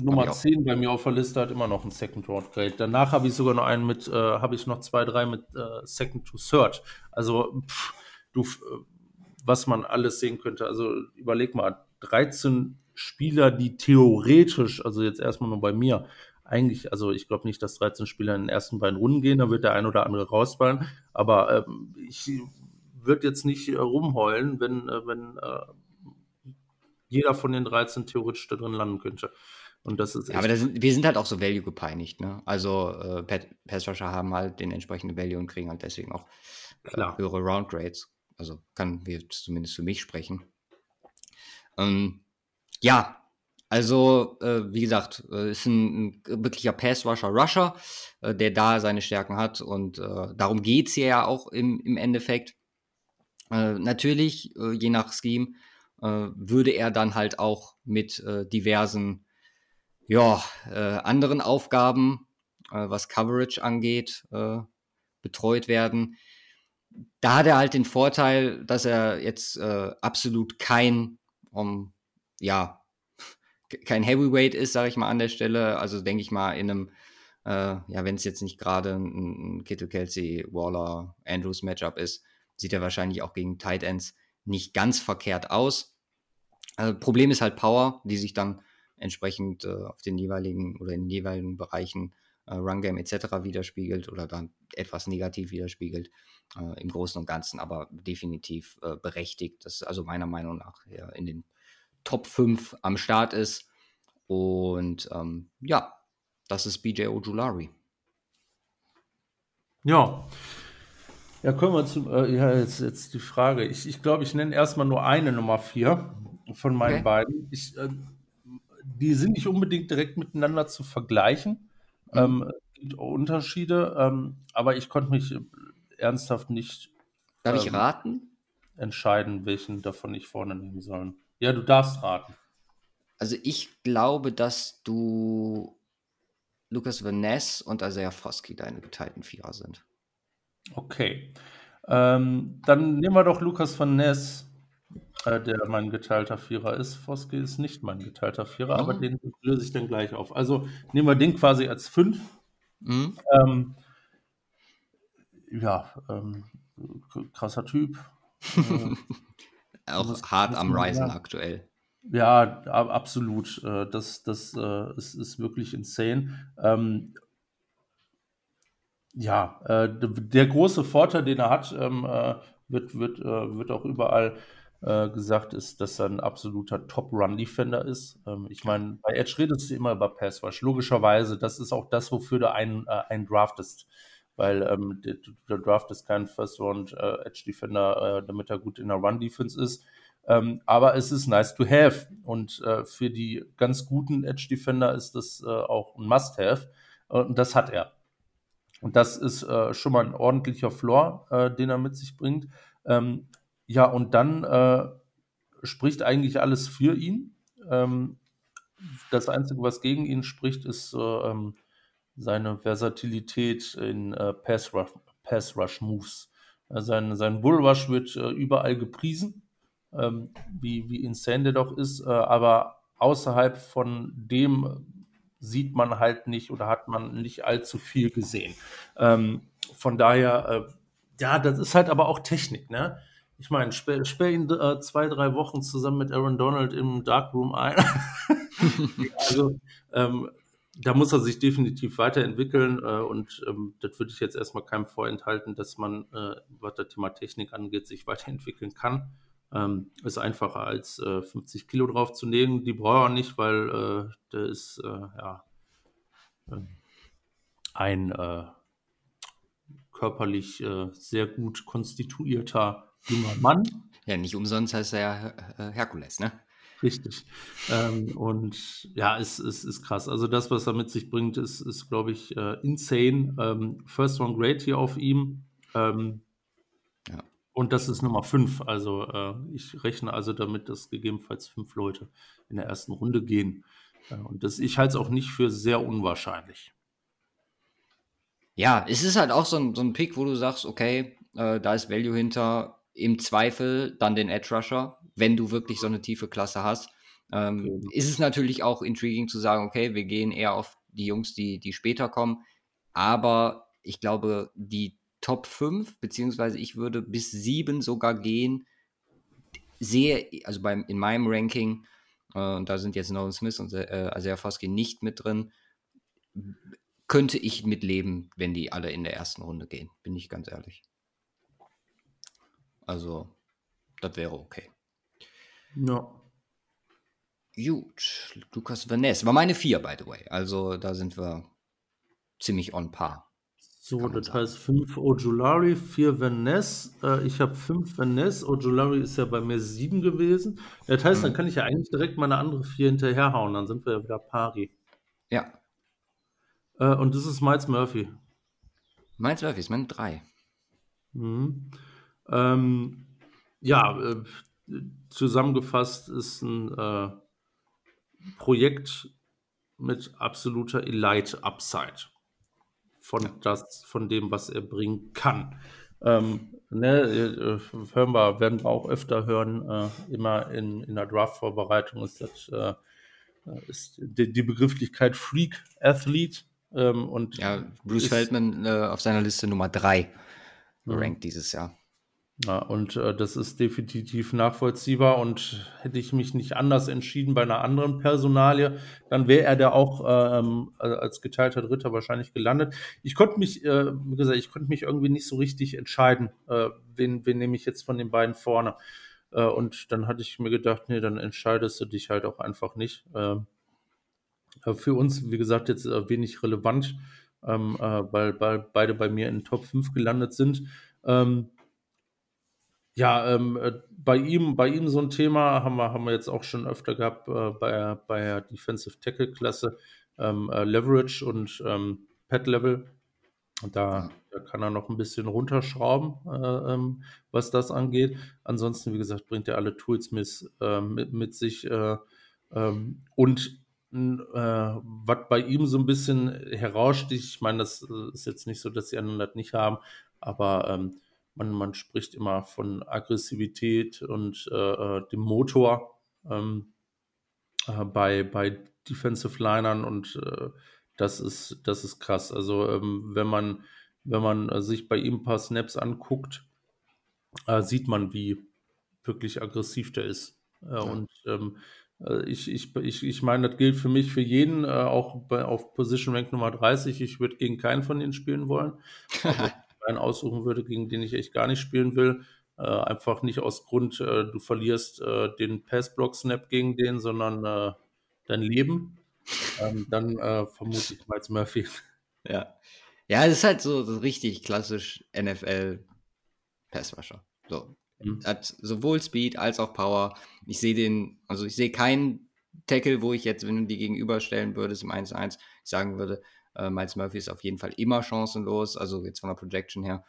S1: Nummer 10 bei mir auf der Liste hat immer noch ein Second Round Grade. Danach habe ich sogar noch einen mit, äh, habe ich noch zwei, drei mit äh, Second to Third. Also, pff, du, was man alles sehen könnte. Also, überleg mal, 13 Spieler, die theoretisch, also jetzt erstmal nur bei mir, eigentlich, also ich glaube nicht, dass 13 Spieler in den ersten beiden Runden gehen, da wird der ein oder andere rausfallen, aber ähm, ich würde jetzt nicht äh, rumheulen, wenn, äh, wenn äh, jeder von den 13 theoretisch da drin landen könnte. Und das ist
S2: ja, aber das sind, wir sind halt auch so Value gepeinigt, ne? Also äh, Pass Rusher haben halt den entsprechenden Value und kriegen halt deswegen auch äh, höhere Round Grades. Also kann wir zumindest für mich sprechen. Ähm, ja, also, äh, wie gesagt, äh, ist ein, ein wirklicher Pass-Rusher-Rusher, äh, der da seine Stärken hat und äh, darum geht es hier ja auch im, im Endeffekt. Äh, natürlich, je nach Scheme, würde er dann halt auch mit diversen ja, anderen Aufgaben, was Coverage angeht, betreut werden. Da hat er halt den Vorteil, dass er jetzt absolut kein, um, ja, kein Heavyweight ist, sage ich mal an der Stelle. Also denke ich mal in einem, äh, ja, wenn es jetzt nicht gerade ein, ein Kittle, Kelsey, Waller, Andrews Matchup ist, sieht er wahrscheinlich auch gegen Tight Ends nicht ganz verkehrt aus. Also, Problem ist halt Power, die sich dann entsprechend äh, auf den jeweiligen oder in den jeweiligen Bereichen äh, Run Game etc. widerspiegelt oder dann etwas negativ widerspiegelt äh, im Großen und Ganzen, aber definitiv äh, berechtigt. Das ist also meiner Meinung nach ja, in den Top 5 am Start ist. Und ähm, ja, das ist BJ Ojulari.
S1: Ja. Ja, kommen wir zu, äh, ja, jetzt, jetzt die Frage. Ich, ich glaube, ich nenne erstmal nur eine Nummer 4 von meinen okay. beiden. Ich, äh, die sind nicht unbedingt direkt miteinander zu vergleichen. Mhm. Ähm, es gibt Unterschiede, ähm, aber ich konnte mich ernsthaft nicht
S2: Darf ähm, ich raten?
S1: entscheiden, welchen davon ich vorne nehmen soll. Ja, du darfst raten.
S2: Also ich glaube, dass du Lukas Van Ness und Isaiah Foskey deine geteilten Vierer sind.
S1: Okay. Ähm, dann nehmen wir doch Lukas Van Ness, der mein geteilter Vierer ist. Foskey ist nicht mein geteilter Vierer, mhm. aber den löse ich dann gleich auf. Also nehmen wir den quasi als fünf. Mhm. Ähm, ja, ähm, krasser Typ.
S2: Äh, auch hart am Risen ja. aktuell.
S1: Ja, absolut. Äh, das, das äh, ist, ist wirklich insane. Ähm, ja, äh, der große Vorteil, den er hat, ähm, wird, wird, wird auch überall gesagt, ist, dass er ein absoluter Top-Run-Defender ist. Ähm, ich meine, bei Edge redest du immer über Pass-Rush. Logischerweise, das ist auch das, wofür du einen, einen draftest weil ähm, der, der, Draft ist kein First Round äh, äh, damit er gut in der Run Defense ist. Ähm, aber es ist nice to have und äh, für die ganz guten Edge Defender ist das äh, auch ein Must have und das hat er. Und das ist äh, schon mal ein ordentlicher Floor, äh, den er mit sich bringt. Ähm, ja, und dann spricht eigentlich alles für ihn. Ähm, das Einzige, was gegen ihn spricht, ist ähm, seine Versatilität in äh, Pass, Rush, Pass. Äh, sein, sein Bull Rush wird äh, überall gepriesen, ähm, wie, wie insane der doch ist, äh, aber außerhalb von dem sieht man halt nicht oder hat man nicht allzu viel gesehen. Ähm, von daher, äh, ja, das ist halt aber auch Technik, ne? Ich meine, sperr, sperr ihn äh, zwei, drei Wochen zusammen mit Aaron Donald im Darkroom ein. also, ähm, da muss er sich definitiv weiterentwickeln äh, und ähm, das würde ich jetzt erstmal keinem vorenthalten, dass man, äh, was das Thema Technik angeht, sich weiterentwickeln kann. Ähm, ist einfacher als äh, 50 Kilo drauf zu legen. Die braucht er nicht, weil äh, der ist äh, ja ein äh, körperlich sehr gut konstituierter junger Mann.
S2: Ja, nicht umsonst heißt er ja Herkules, ne?
S1: Richtig. Ähm, und ja, es, es ist krass. Also das, was er mit sich bringt, ist, ist glaube ich, äh, insane. Ähm, First One Great hier auf ihm. Ähm, ja. Und das ist Nummer 5. Also äh, ich rechne also damit, dass gegebenenfalls fünf Leute in der ersten Runde gehen. Äh, und das, ich halte es auch nicht für sehr unwahrscheinlich.
S2: Ja, es ist halt auch so ein, so ein Pick, wo du sagst, okay, äh, da ist Value hinter. Im Zweifel dann den Edge Rusher, wenn du wirklich so eine tiefe Klasse hast. Ähm, okay. Ist es natürlich auch intriguing zu sagen, okay, wir gehen eher auf die Jungs, die, die später kommen. Aber ich glaube, die Top 5, beziehungsweise ich würde bis 7 sogar gehen, sehe, also beim, in meinem Ranking, äh, und da sind jetzt Nolan Smith und äh, Isaiah Foskey nicht mit drin, könnte ich mitleben, wenn die alle in der ersten Runde gehen, bin ich ganz ehrlich. Also, das wäre okay.
S1: Ja.
S2: Gut, Lukas Vaness. War meine vier, by the way. Also da sind wir ziemlich on par.
S1: So, das sagen. heißt 5 Ojulari, 4 Vaness. Äh, ich habe 5 Vaness. Ojulari ist ja bei mir 7 gewesen. Das heißt, mhm. dann kann ich ja eigentlich direkt meine andere 4 hinterherhauen. Dann sind wir ja wieder pari.
S2: Ja.
S1: Äh, und das ist Miles Murphy.
S2: Miles Murphy ist meine 3.
S1: Mhm. Ähm, ja, äh, zusammengefasst ist ein äh, Projekt mit absoluter Elite Upside von, das, von dem, was er bringen kann. Ähm, ne, äh, hören wir, werden wir auch öfter hören, äh, immer in, in der Draft-Vorbereitung ist, das, äh, ist die, die, Begrifflichkeit Freak Athlete. Ähm, und
S2: ja, Bruce Feldman äh, auf seiner Liste Nummer 3 gerankt dieses Jahr.
S1: Ja, und äh, das ist definitiv nachvollziehbar. Und hätte ich mich nicht anders entschieden bei einer anderen Personalie, dann wäre er da auch ähm, als geteilter Dritter wahrscheinlich gelandet. Ich konnte mich, äh, wie gesagt, ich konnte mich irgendwie nicht so richtig entscheiden, äh, wen, wen nehme ich jetzt von den beiden vorne. Äh, und dann hatte ich mir gedacht, nee, dann entscheidest du dich halt auch einfach nicht. Ähm, äh, für uns, wie gesagt, jetzt äh, wenig relevant, ähm, weil, weil beide bei mir in Top 5 gelandet sind. Ähm, ja, ähm, äh, bei ihm, bei ihm so ein Thema haben wir, haben wir jetzt auch schon öfter gehabt äh, bei, bei der Defensive Tackle Klasse, ähm, äh, Leverage und ähm, Pad Level. Und da, da, kann er noch ein bisschen runterschrauben, äh, ähm, was das angeht. Ansonsten, wie gesagt, bringt er alle Tools mit, äh, mit, mit, sich. Äh, ähm, und was bei ihm so ein bisschen heraussticht, ich meine, das ist jetzt nicht so, dass die anderen das nicht haben, aber ähm, man, man spricht immer von Aggressivität und äh, äh, dem Motor ähm, äh, bei, bei Defensive Linern und äh, das ist, das ist krass. Also ähm, wenn man, wenn man äh, sich bei ihm ein paar Snaps anguckt, äh, sieht man, wie wirklich aggressiv der ist. Ja. Und ähm, ich, ich, ich, ich meine, das gilt für mich, für jeden, auch bei, auf Position Rank Nummer 30. Ich würde gegen keinen von denen spielen wollen. einen aussuchen würde, gegen den ich echt gar nicht spielen will. Äh, einfach nicht aus Grund, äh, du verlierst äh, den Passblock-Snap gegen den, sondern äh, dein Leben. Ähm, dann äh, vermute ich Miles Murphy.
S2: Ja. Ja, es ist halt so, so richtig klassisch NFL Passrusher. So. Mhm. Hat sowohl Speed als auch Power. Ich sehe den, also ich sehe keinen Tackle, wo ich jetzt, wenn du die gegenüberstellen würdest im 1-1, sagen würde, äh, Miles Murphy ist auf jeden Fall immer chancenlos, also jetzt von der Projection her.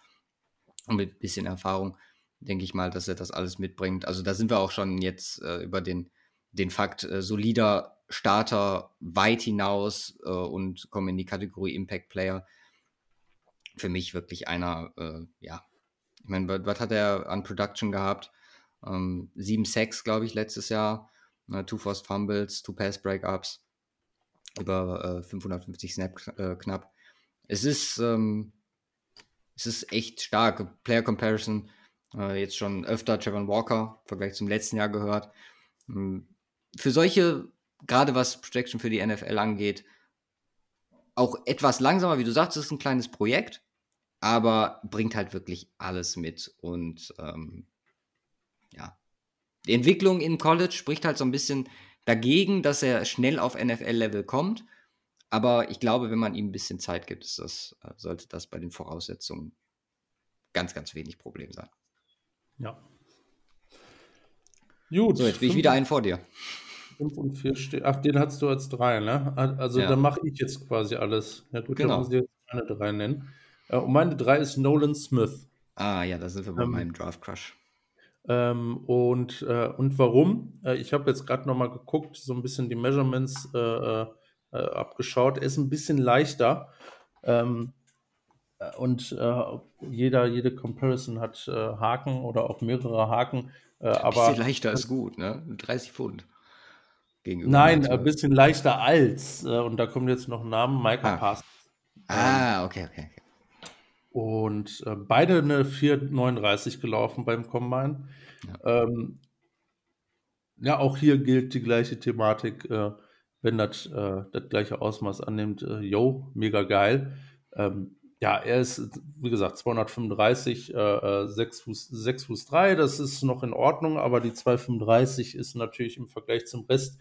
S2: Und mit ein bisschen Erfahrung denke ich mal, dass er das alles mitbringt. Also da sind wir auch schon jetzt äh, über den, den Fakt äh, solider Starter weit hinaus äh, und kommen in die Kategorie Impact Player. Für mich wirklich einer, äh, ja, ich meine, was, hat er an Production gehabt? Ähm, sieben Sacks, glaube ich, letztes Jahr. Uh, two Forced Fumbles, two Pass Breakups über äh, 550 Snap äh, knapp. Es ist, ähm, es ist echt stark. Player Comparison, äh, jetzt schon öfter Trevor Walker im Vergleich zum letzten Jahr gehört. Ähm, für solche, gerade was Projection für die NFL angeht, auch etwas langsamer, wie du sagst, ist ein kleines Projekt, aber bringt halt wirklich alles mit. Und ähm, ja, die Entwicklung im College spricht halt so ein bisschen dagegen, dass er schnell auf NFL-Level kommt. Aber ich glaube, wenn man ihm ein bisschen Zeit gibt, das, äh, sollte das bei den Voraussetzungen ganz, ganz wenig Problem sein.
S1: Ja.
S2: Gut. So, jetzt bin ich wieder einen vor dir.
S1: 5 und 4 steht. Ach, den hast du als 3, ne? Also ja. dann mache ich jetzt quasi alles. Ja, gut, genau. dann muss ich jetzt meine 3 nennen. Äh, und meine 3 ist Nolan Smith.
S2: Ah ja, da sind wir bei ähm, meinem Draft Crush.
S1: Ähm, und, äh, und warum? Äh, ich habe jetzt gerade nochmal geguckt, so ein bisschen die Measurements äh, äh, äh, abgeschaut. Er ist ein bisschen leichter. Ähm, äh, und jeder, jede Comparison hat Haken oder auch mehrere Haken. aber
S2: ein bisschen leichter ist gut, ne? 30 Pfund.
S1: Gegenüber Nein, ein bisschen leichter als. und da kommt jetzt noch ein Name, Michael ah. Pass.
S2: Ah, okay, okay. okay.
S1: Und äh, beide eine 4,39 gelaufen beim Combine. Ja. Ähm, Ja, auch hier gilt die gleiche Thematik. Äh, wenn das äh, das gleiche Ausmaß annimmt, äh, yo, mega geil. Ähm, ja, er ist, wie gesagt, 235, äh, 6, äh, Fuß, 6 Fuß 3, das ist noch in Ordnung, aber die 235 ist natürlich im Vergleich zum Rest,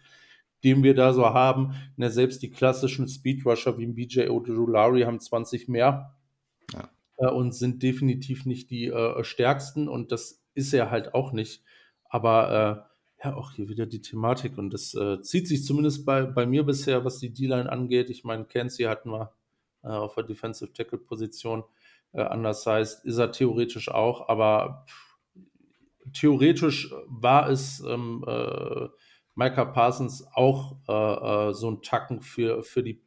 S1: den wir da so haben, ne, selbst die klassischen Speedrusher wie BJ Ojulari haben 20 mehr ja. Äh, und sind definitiv nicht die äh, stärksten und das ist er halt auch nicht. Aber äh, ja, auch hier wieder die Thematik und das äh, zieht sich zumindest bei, bei mir bisher, was die D-Line angeht. Ich meine, Kenzie hatten wir äh, auf der Defensive Tackle Position. Äh, anders heißt, ist er theoretisch auch, aber theoretisch war es ähm, äh, Micah Parsons auch so ein Tacken für, für die,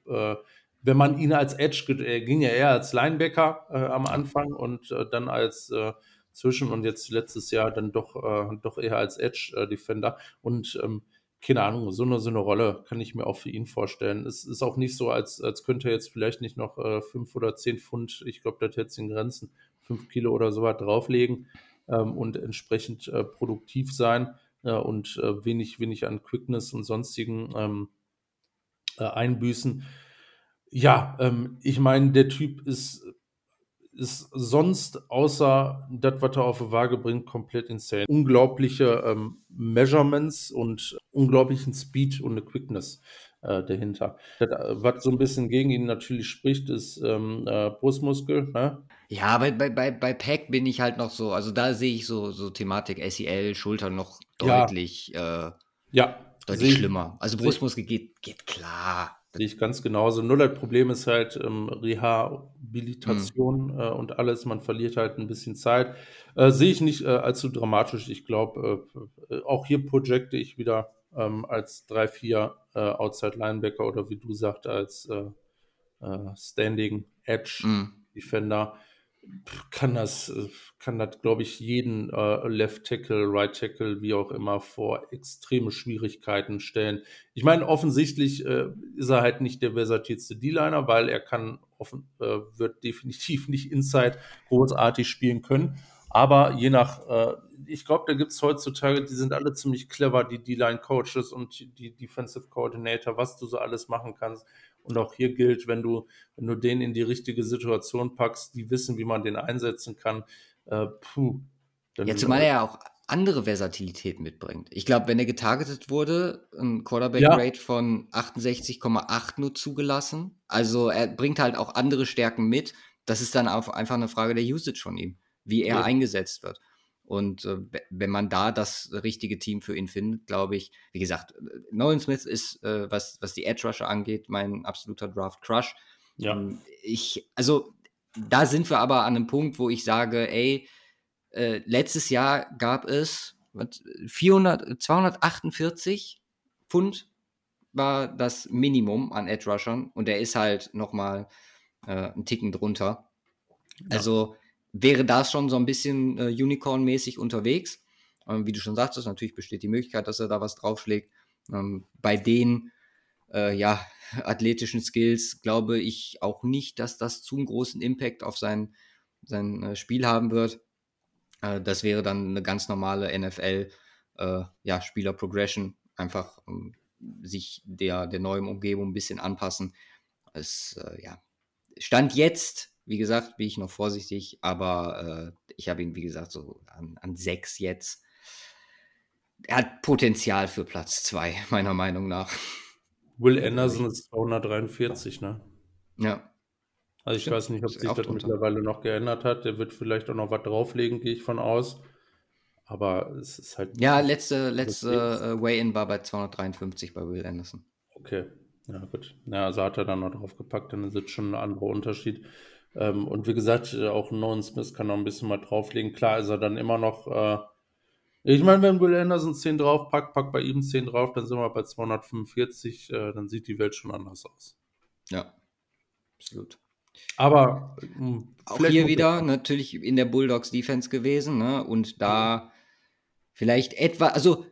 S1: wenn man ihn als Edge, er ging ja eher als Linebacker äh, am Anfang und äh, dann als äh, Zwischen- und jetzt letztes Jahr dann doch, doch eher als Edge-Defender. und ähm, keine Ahnung, so eine, so eine Rolle kann ich mir auch für ihn vorstellen. Es ist auch nicht so, als, als könnte er jetzt vielleicht nicht noch äh, fünf oder zehn Pfund, ich glaube, das jetzt in Grenzen, fünf Kilo oder so was drauflegen ähm, und entsprechend äh, produktiv sein äh, und äh, wenig, wenig an Quickness und sonstigen ähm, äh, Einbüßen. Ja, ähm, ich meine, der Typ ist ist sonst außer das, was er auf die Waage bringt, komplett insane. Unglaubliche ähm, Measurements und unglaublichen Speed und eine Quickness äh, dahinter. Das, äh, was so ein bisschen gegen ihn natürlich spricht, ist ähm, äh, Brustmuskel. Ne?
S2: Ja, bei, bei, bei, bei Pack bin ich halt noch so, also da sehe ich so, so Thematik SEL, Schulter noch deutlich,
S1: ja. Äh, ja.
S2: deutlich schlimmer. Also Brustmuskel geht, geht klar.
S1: Sehe ich ganz genauso. Nur das Problem ist halt ähm, Rehabilitation mhm. äh, und alles. Man verliert halt ein bisschen Zeit. Äh, sehe ich nicht äh, allzu dramatisch. Ich glaube, äh, auch hier projecte ich wieder ähm, als 3-4 äh, Outside Linebacker oder wie du sagst, als äh, Standing Edge mhm. Defender kann das, äh, kann das, glaube ich, jeden äh, Left Tackle, Right Tackle, wie auch immer, vor extreme Schwierigkeiten stellen. Ich meine, offensichtlich äh, ist er halt nicht der versatilste D-Liner, weil er kann offen, äh, wird definitiv nicht Inside großartig spielen können. Aber je nach, äh, ich glaube, da gibt es heutzutage, die sind alle ziemlich clever, die D-Line-Coaches und die Defensive Coordinator, was du so alles machen kannst. Und auch hier gilt, wenn du, wenn du den in die richtige Situation packst, die wissen, wie man den einsetzen kann, äh, puh.
S2: ja, zumal er ja auch andere Versatilität mitbringt. Ich glaube, wenn er getargetet wurde, ein Quarterback-Rate ja. von 68,8 nur zugelassen. Also er bringt halt auch andere Stärken mit. Das ist dann auch einfach eine Frage der Usage von ihm, wie er ja. eingesetzt wird. Und äh, wenn man da das richtige Team für ihn findet, glaube ich, wie gesagt, Nolan Smith ist, äh, was, was die Edge Rusher angeht, mein absoluter Draft Crush. Ja. Ähm, ich, also da sind wir aber an einem Punkt, wo ich sage, ey, äh, letztes Jahr gab es 400, 248 Pfund war das Minimum an Edge Rushern und er ist halt nochmal äh, einen Ticken drunter. Ja. Also wäre das schon so ein bisschen äh, Unicorn-mäßig unterwegs. Ähm, wie du schon sagtest, natürlich besteht die Möglichkeit, dass er da was draufschlägt. Ähm, bei den äh, ja, athletischen Skills glaube ich auch nicht, dass das zu einen großen Impact auf sein, sein äh, Spiel haben wird. Äh, das wäre dann eine ganz normale NFL äh, einfach um, sich der, der neuen Umgebung ein bisschen anpassen. Es, äh, ja, Stand jetzt wie gesagt, bin ich noch vorsichtig, aber äh, ich habe ihn, wie gesagt, so an, an sechs jetzt. Er hat Potenzial für Platz zwei, meiner Meinung nach.
S1: Will Anderson ist 243, ne?
S2: Ja.
S1: Also ich Stimmt. weiß nicht, ob sich das drunter. mittlerweile noch geändert hat. Der wird vielleicht auch noch was drauflegen, gehe ich von aus. Aber es ist halt.
S2: Ja, letzte, letzte äh, Weigh-In war bei 253 bei Will Anderson.
S1: Okay. Ja, gut. Ja, also hat er dann noch draufgepackt, dann ist es schon ein anderer Unterschied. Ähm, und wie gesagt, äh, auch Nolan Smith kann noch ein bisschen mal drauflegen. Klar ist er dann immer noch. Äh, ich meine, wenn Will Anderson 10 draufpackt, packt bei ihm 10 drauf, dann sind wir bei 245. Äh, dann sieht die Welt schon anders aus.
S2: Ja, absolut.
S1: Aber
S2: hm, auch hier wieder natürlich in der Bulldogs Defense gewesen, ne? Und da vielleicht etwa, also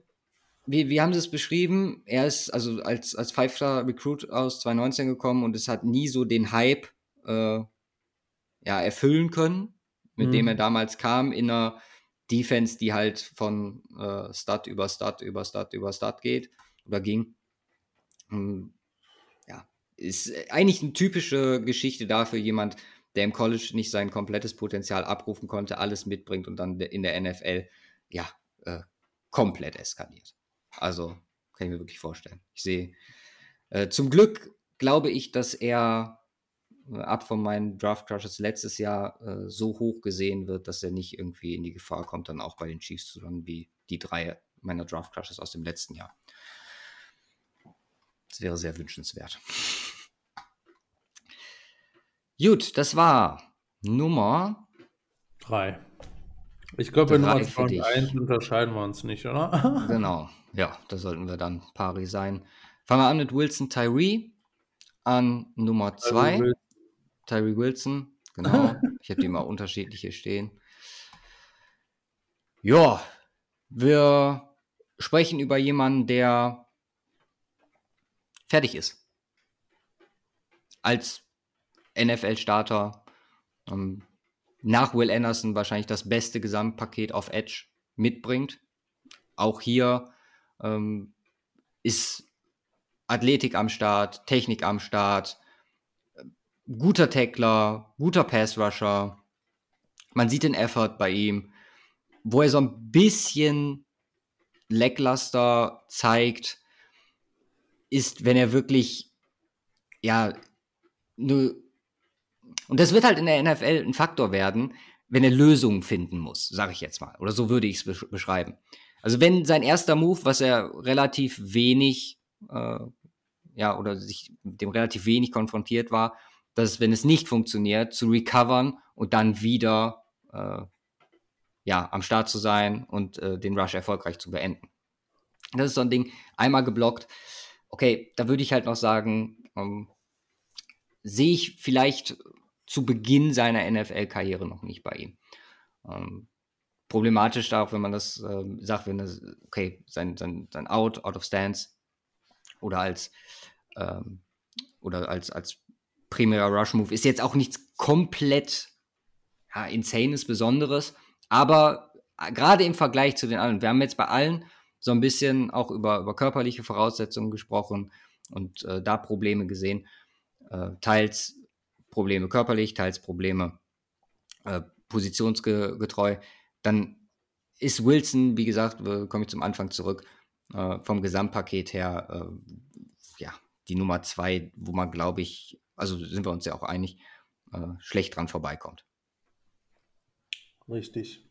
S2: wie, wie haben sie es beschrieben? Er ist also als, als Five-Star Recruit aus 2019 gekommen und es hat nie so den Hype äh, ja, erfüllen können, mit mhm. dem er damals kam, in einer Defense, die halt von äh, Stud über Stud über Stud über Stud geht oder ging. Ähm, ja, ist eigentlich eine typische Geschichte dafür, jemand, der im College nicht sein komplettes Potenzial abrufen konnte, alles mitbringt und dann in der NFL, ja, äh, komplett eskaliert. Also, kann ich mir wirklich vorstellen. Ich sehe, äh, zum Glück glaube ich, dass er äh, ab von meinen Draft Crushes letztes Jahr äh, so hoch gesehen wird, dass er nicht irgendwie in die Gefahr kommt, dann auch bei den Chiefs zu landen, wie die drei meiner Draft Crushes aus dem letzten Jahr. Das wäre sehr wünschenswert. Gut, das war Nummer
S1: drei. Ich glaube, bei Nummer 2 und 1 unterscheiden wir uns nicht, oder?
S2: genau, ja, da sollten wir dann pari sein. Fangen wir an mit Wilson Tyree an Nummer 2. Tyree Wilson, genau. ich habe die mal unterschiedliche stehen. Ja, wir sprechen über jemanden, der fertig ist. Als NFL-Starter. Ähm, nach Will Anderson wahrscheinlich das beste Gesamtpaket auf Edge mitbringt. Auch hier ähm, ist Athletik am Start, Technik am Start, guter Tackler, guter Pass-Rusher. Man sieht den Effort bei ihm, wo er so ein bisschen lackluster zeigt, ist, wenn er wirklich, ja, nur und das wird halt in der NFL ein Faktor werden, wenn er Lösungen finden muss, sage ich jetzt mal. Oder so würde ich es beschreiben. Also wenn sein erster Move, was er relativ wenig, äh, ja, oder sich dem relativ wenig konfrontiert war, dass wenn es nicht funktioniert, zu recovern und dann wieder äh, ja, am Start zu sein und äh, den Rush erfolgreich zu beenden. Das ist so ein Ding, einmal geblockt. Okay, da würde ich halt noch sagen, ähm, sehe ich vielleicht zu Beginn seiner NFL-Karriere noch nicht bei ihm. Ähm, problematisch da auch, wenn man das äh, sagt, wenn das, okay, sein, sein, sein Out, Out of Stance oder als ähm, oder als, als primärer Rush-Move ist jetzt auch nichts komplett ja, Insanes, Besonderes, aber äh, gerade im Vergleich zu den anderen, wir haben jetzt bei allen so ein bisschen auch über, über körperliche Voraussetzungen gesprochen und äh, da Probleme gesehen. Äh, teils Probleme körperlich, teils Probleme äh, positionsgetreu. Dann ist Wilson, wie gesagt, komme ich zum Anfang zurück, äh, vom Gesamtpaket her, äh, ja, die Nummer zwei, wo man, glaube ich, also sind wir uns ja auch einig, äh, schlecht dran vorbeikommt.
S1: Richtig.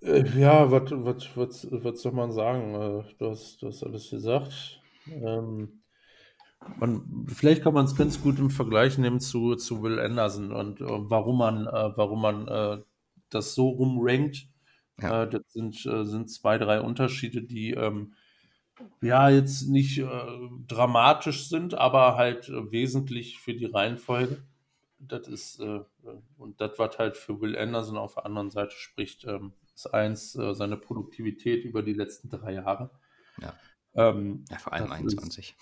S1: Äh, ja, was soll man sagen? Äh, du hast, du hast alles gesagt. Ähm, man, vielleicht kann man es ganz gut im Vergleich nehmen zu, zu Will Anderson und äh, warum man, äh, warum man das so rumrankt. Ja. Das sind, sind zwei, drei Unterschiede, die ähm, ja jetzt nicht äh, dramatisch sind, aber halt wesentlich für die Reihenfolge. Das ist, und das, was halt für Will Anderson auf der anderen Seite spricht, ähm, ist eins, seine Produktivität über die letzten drei Jahre.
S2: Ja, ähm, ja vor allem 21. Ist,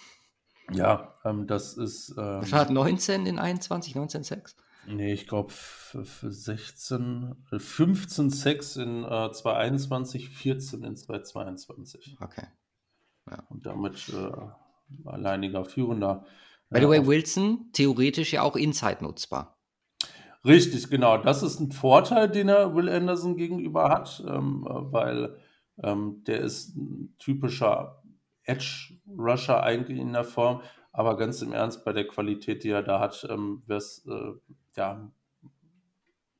S1: ja, ähm, das ist.
S2: Ähm, Was war 19 in 21, 19 Sex?
S1: Nee, ich glaube 16, 15 Sex in äh, 2021, 14 in 2022.
S2: Okay.
S1: Ja. Und damit äh, alleiniger Führender.
S2: By the way, Wilson theoretisch ja auch Inside nutzbar.
S1: Richtig, genau. Das ist ein Vorteil, den er Will Anderson gegenüber hat, ähm, äh, weil ähm, der ist ein typischer Edge-Rusher eigentlich in der Form, aber ganz im Ernst, bei der Qualität, die er da hat, ähm, wär's, äh, ja,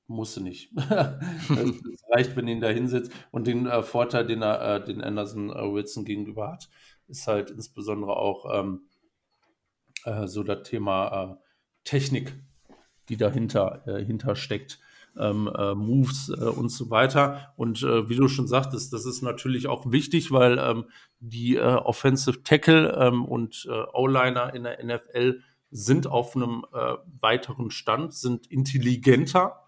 S1: musste nicht. es reicht, wenn ihn da hinsetzt. Und den äh, Vorteil, den er, äh, den Anderson äh, Wilson gegenüber hat, ist halt insbesondere auch ähm, äh, so das Thema äh, Technik, die dahinter äh, hinter steckt ähm, äh, Moves und so weiter. Und wie du schon sagtest, das ist natürlich auch wichtig, weil ähm, die Offensive Tackle ähm, und O-Liner in der NFL sind auf einem weiteren Stand, sind intelligenter,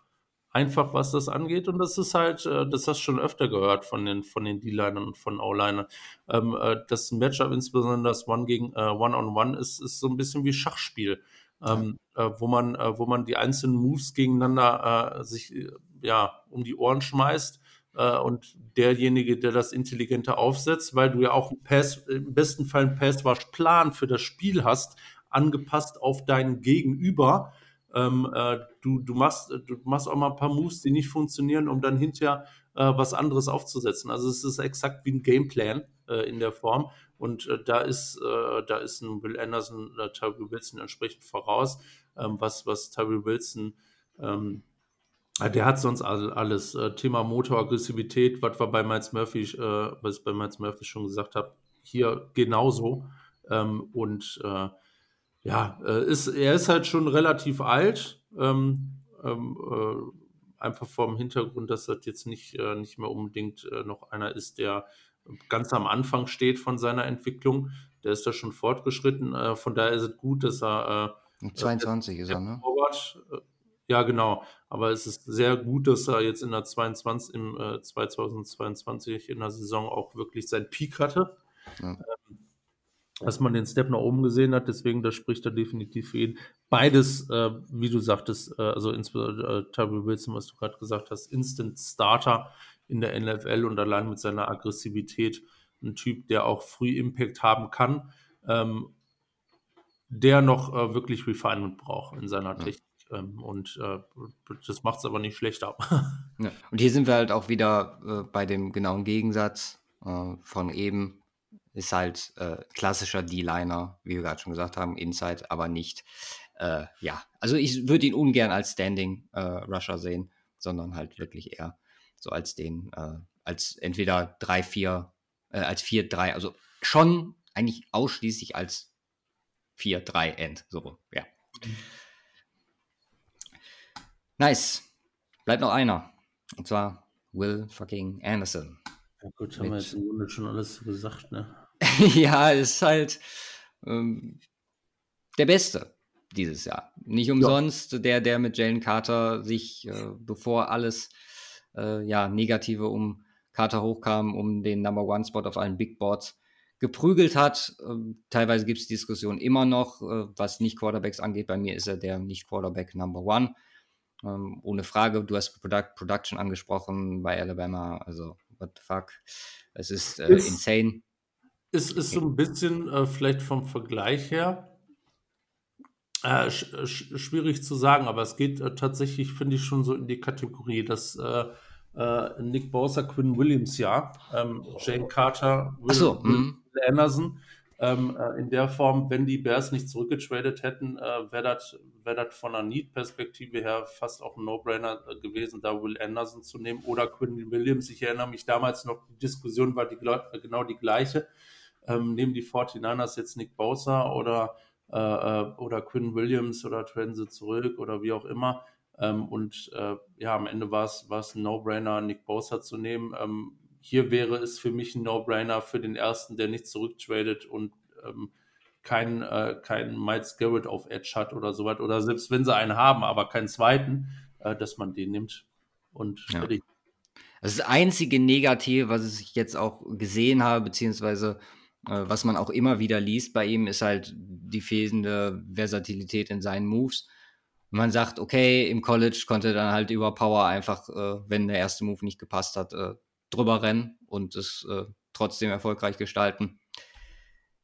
S1: einfach was das angeht. Und das ist halt, das hast du schon öfter gehört von den, von den D-Linern und von O-Linern. Ähm, das Matchup, insbesondere das One gegen One-on-One, -on -One ist, ist so ein bisschen wie Schachspiel ähm, äh, wo, man, äh, wo man die einzelnen Moves gegeneinander äh, sich äh, ja, um die Ohren schmeißt äh, und derjenige, der das intelligenter aufsetzt, weil du ja auch Pass, im besten Fall einen Pass-Wash-Plan für das Spiel hast, angepasst auf deinen Gegenüber. Ähm, äh, du, du, machst, du machst auch mal ein paar Moves, die nicht funktionieren, um dann hinterher äh, was anderes aufzusetzen. Also es ist exakt wie ein Gameplan äh, in der Form. Und äh, da ist, äh, da ist ein Will Anderson oder Tyree Wilson entsprechend voraus, ähm, was, was Tyree Wilson ähm, der hat sonst alles. Äh, Thema Motoraggressivität, was wir bei Miles Murphy, äh, was ich bei Miles Murphy schon gesagt habe, hier genauso. Ähm, und äh, ja, äh, ist, er ist halt schon relativ alt. Ähm, ähm, äh, einfach vor dem Hintergrund, dass das jetzt nicht, äh, nicht mehr unbedingt noch einer ist, der ganz am Anfang steht von seiner Entwicklung. Der ist da schon fortgeschritten. von daher ist es gut, dass er.
S2: 22 ist er, ne?
S1: Forward, ja, genau. Aber es ist sehr gut, dass er jetzt in der 22, im äh, 2022 in der Saison auch wirklich seinen Peak hatte. Ja. Ähm, dass man den Step nach oben gesehen hat, deswegen, das spricht er definitiv für ihn. Beides, äh, wie du sagtest, äh, also insbesondere äh, Tyree Wilson, was du gerade gesagt hast, Instant Starter in der NFL und allein mit seiner Aggressivität ein Typ, der auch früh Impact haben kann, ähm, der noch äh, wirklich Refinement braucht in seiner. Technik. Ähm, und äh, das macht es aber nicht schlechter.
S2: ja. Und hier sind wir halt auch wieder äh, bei dem genauen Gegensatz äh, von eben. Ist halt äh, klassischer D-Liner, wie wir gerade schon gesagt haben, Inside, aber nicht, äh, ja. Also ich würde ihn ungern als Standing äh, Rusher sehen, sondern halt wirklich eher so als den, als entweder 3-4, als 4-3, also schon eigentlich ausschließlich als 4-3 End, so, ja. Mhm. Nice. Bleibt noch einer. Und zwar Will fucking Anderson.
S1: Ja gut, haben wir jetzt im Grunde schon alles gesagt, ne?
S2: ja, ist halt ähm, der Beste dieses Jahr. Nicht umsonst ja. der, der mit Jalen Carter sich, äh, bevor alles äh, ja, Negative um Carter hochkam, um den Number One Spot auf allen Big Boards geprügelt hat. Ähm, teilweise gibt es Diskussionen immer noch, äh, was nicht Quarterbacks angeht. Bei mir ist er der nicht Quarterback Number One. Ähm, ohne Frage, du hast Product, Production angesprochen bei Alabama, also what the fuck. Es ist, äh, ist insane.
S1: Es ist so ein bisschen äh, vielleicht vom Vergleich her äh, sch sch schwierig zu sagen, aber es geht äh, tatsächlich, finde ich, schon so in die Kategorie, dass äh, äh, Nick Bosa, Quinn Williams ja, ähm, Jane Carter,
S2: Will, so,
S1: mhm. Anderson ähm, äh, in der Form, wenn die Bears nicht zurückgetradet hätten, wäre das wär von einer Need-Perspektive her fast auch ein No-Brainer gewesen, da Will Anderson zu nehmen oder Quinn Williams. Ich erinnere mich damals noch, die Diskussion war die, genau die gleiche. Ähm, nehmen die 49ers jetzt Nick Bosa oder, äh, äh, oder Quinn Williams oder traden sie zurück oder wie auch immer. Ähm, und ja, am Ende war es ein No-Brainer, Nick Bosa zu nehmen. Ähm, hier wäre es für mich ein No-Brainer für den ersten, der nicht zurücktradet und ähm, keinen äh, kein Miles Garrett auf Edge hat oder so was. Oder selbst wenn sie einen haben, aber keinen zweiten, äh, dass man den nimmt. Und
S2: ja. Das einzige Negative, was ich jetzt auch gesehen habe, beziehungsweise äh, was man auch immer wieder liest bei ihm, ist halt die fehlende Versatilität in seinen Moves. Man sagt, okay, im College konnte er dann halt über Power einfach, äh, wenn der erste Move nicht gepasst hat, äh, drüber rennen und es äh, trotzdem erfolgreich gestalten.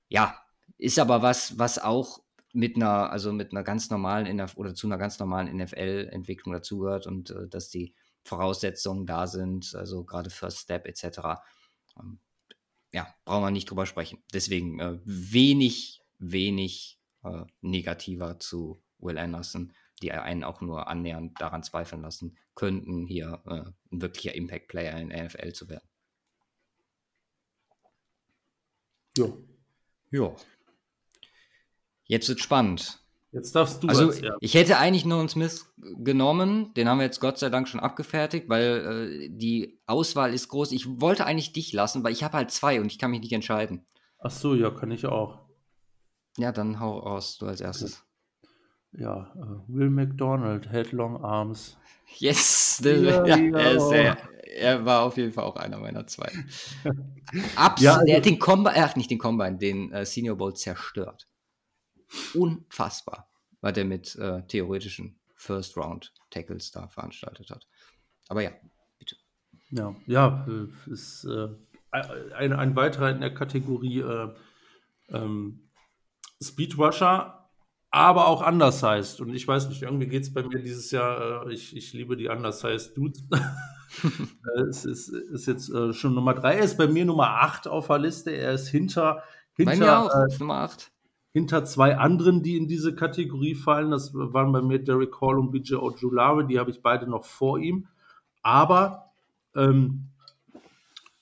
S2: Ja, ist aber was, was auch mit einer, also mit einer ganz normalen NF oder zu einer ganz normalen NFL-Entwicklung dazugehört und äh, dass die Voraussetzungen da sind, also gerade First Step etc. Ja, brauchen wir nicht drüber sprechen. Deswegen äh, wenig, wenig äh, negativer zu Will Anderson die einen auch nur annähernd daran zweifeln lassen könnten, hier äh, ein wirklicher Impact-Player in der NFL zu werden.
S1: Ja.
S2: Ja. Jetzt wird spannend.
S1: Jetzt darfst du.
S2: Also, ja. ich hätte eigentlich nur einen Smith genommen. Den haben wir jetzt Gott sei Dank schon abgefertigt, weil äh, die Auswahl ist groß. Ich wollte eigentlich dich lassen, weil ich habe halt zwei und ich kann mich nicht entscheiden.
S1: Ach so, ja, kann ich auch.
S2: Ja, dann hau raus, du als erstes.
S1: Ja, äh, Will McDonald, Headlong Arms.
S2: Yes, ja, ja, er, sehr, er, war auf jeden Fall auch einer meiner zwei. Absolut, ja, also, er hat den Combine, ach nicht den Combine, den äh, Senior Bowl zerstört. Unfassbar, was er mit äh, theoretischen First Round Tackles da veranstaltet hat. Aber ja,
S1: bitte. Ja, ja, äh, ist äh, ein, ein weiterer in der Kategorie äh, ähm, Speed Rusher, aber auch undersized. Und ich weiß nicht, irgendwie geht es bei mir dieses Jahr, äh, ich, ich liebe die undersized Dudes. Äh, es ist, ist jetzt äh, schon Nummer 3. Er ist bei mir Nummer 8 auf der Liste. Er ist hinter, hinter, bei mir auch, äh, Nummer 8. hinter zwei anderen, die in diese Kategorie fallen. Das waren bei mir Derek Hall und BJ Ojulari. Die habe ich beide noch vor ihm. Aber ähm,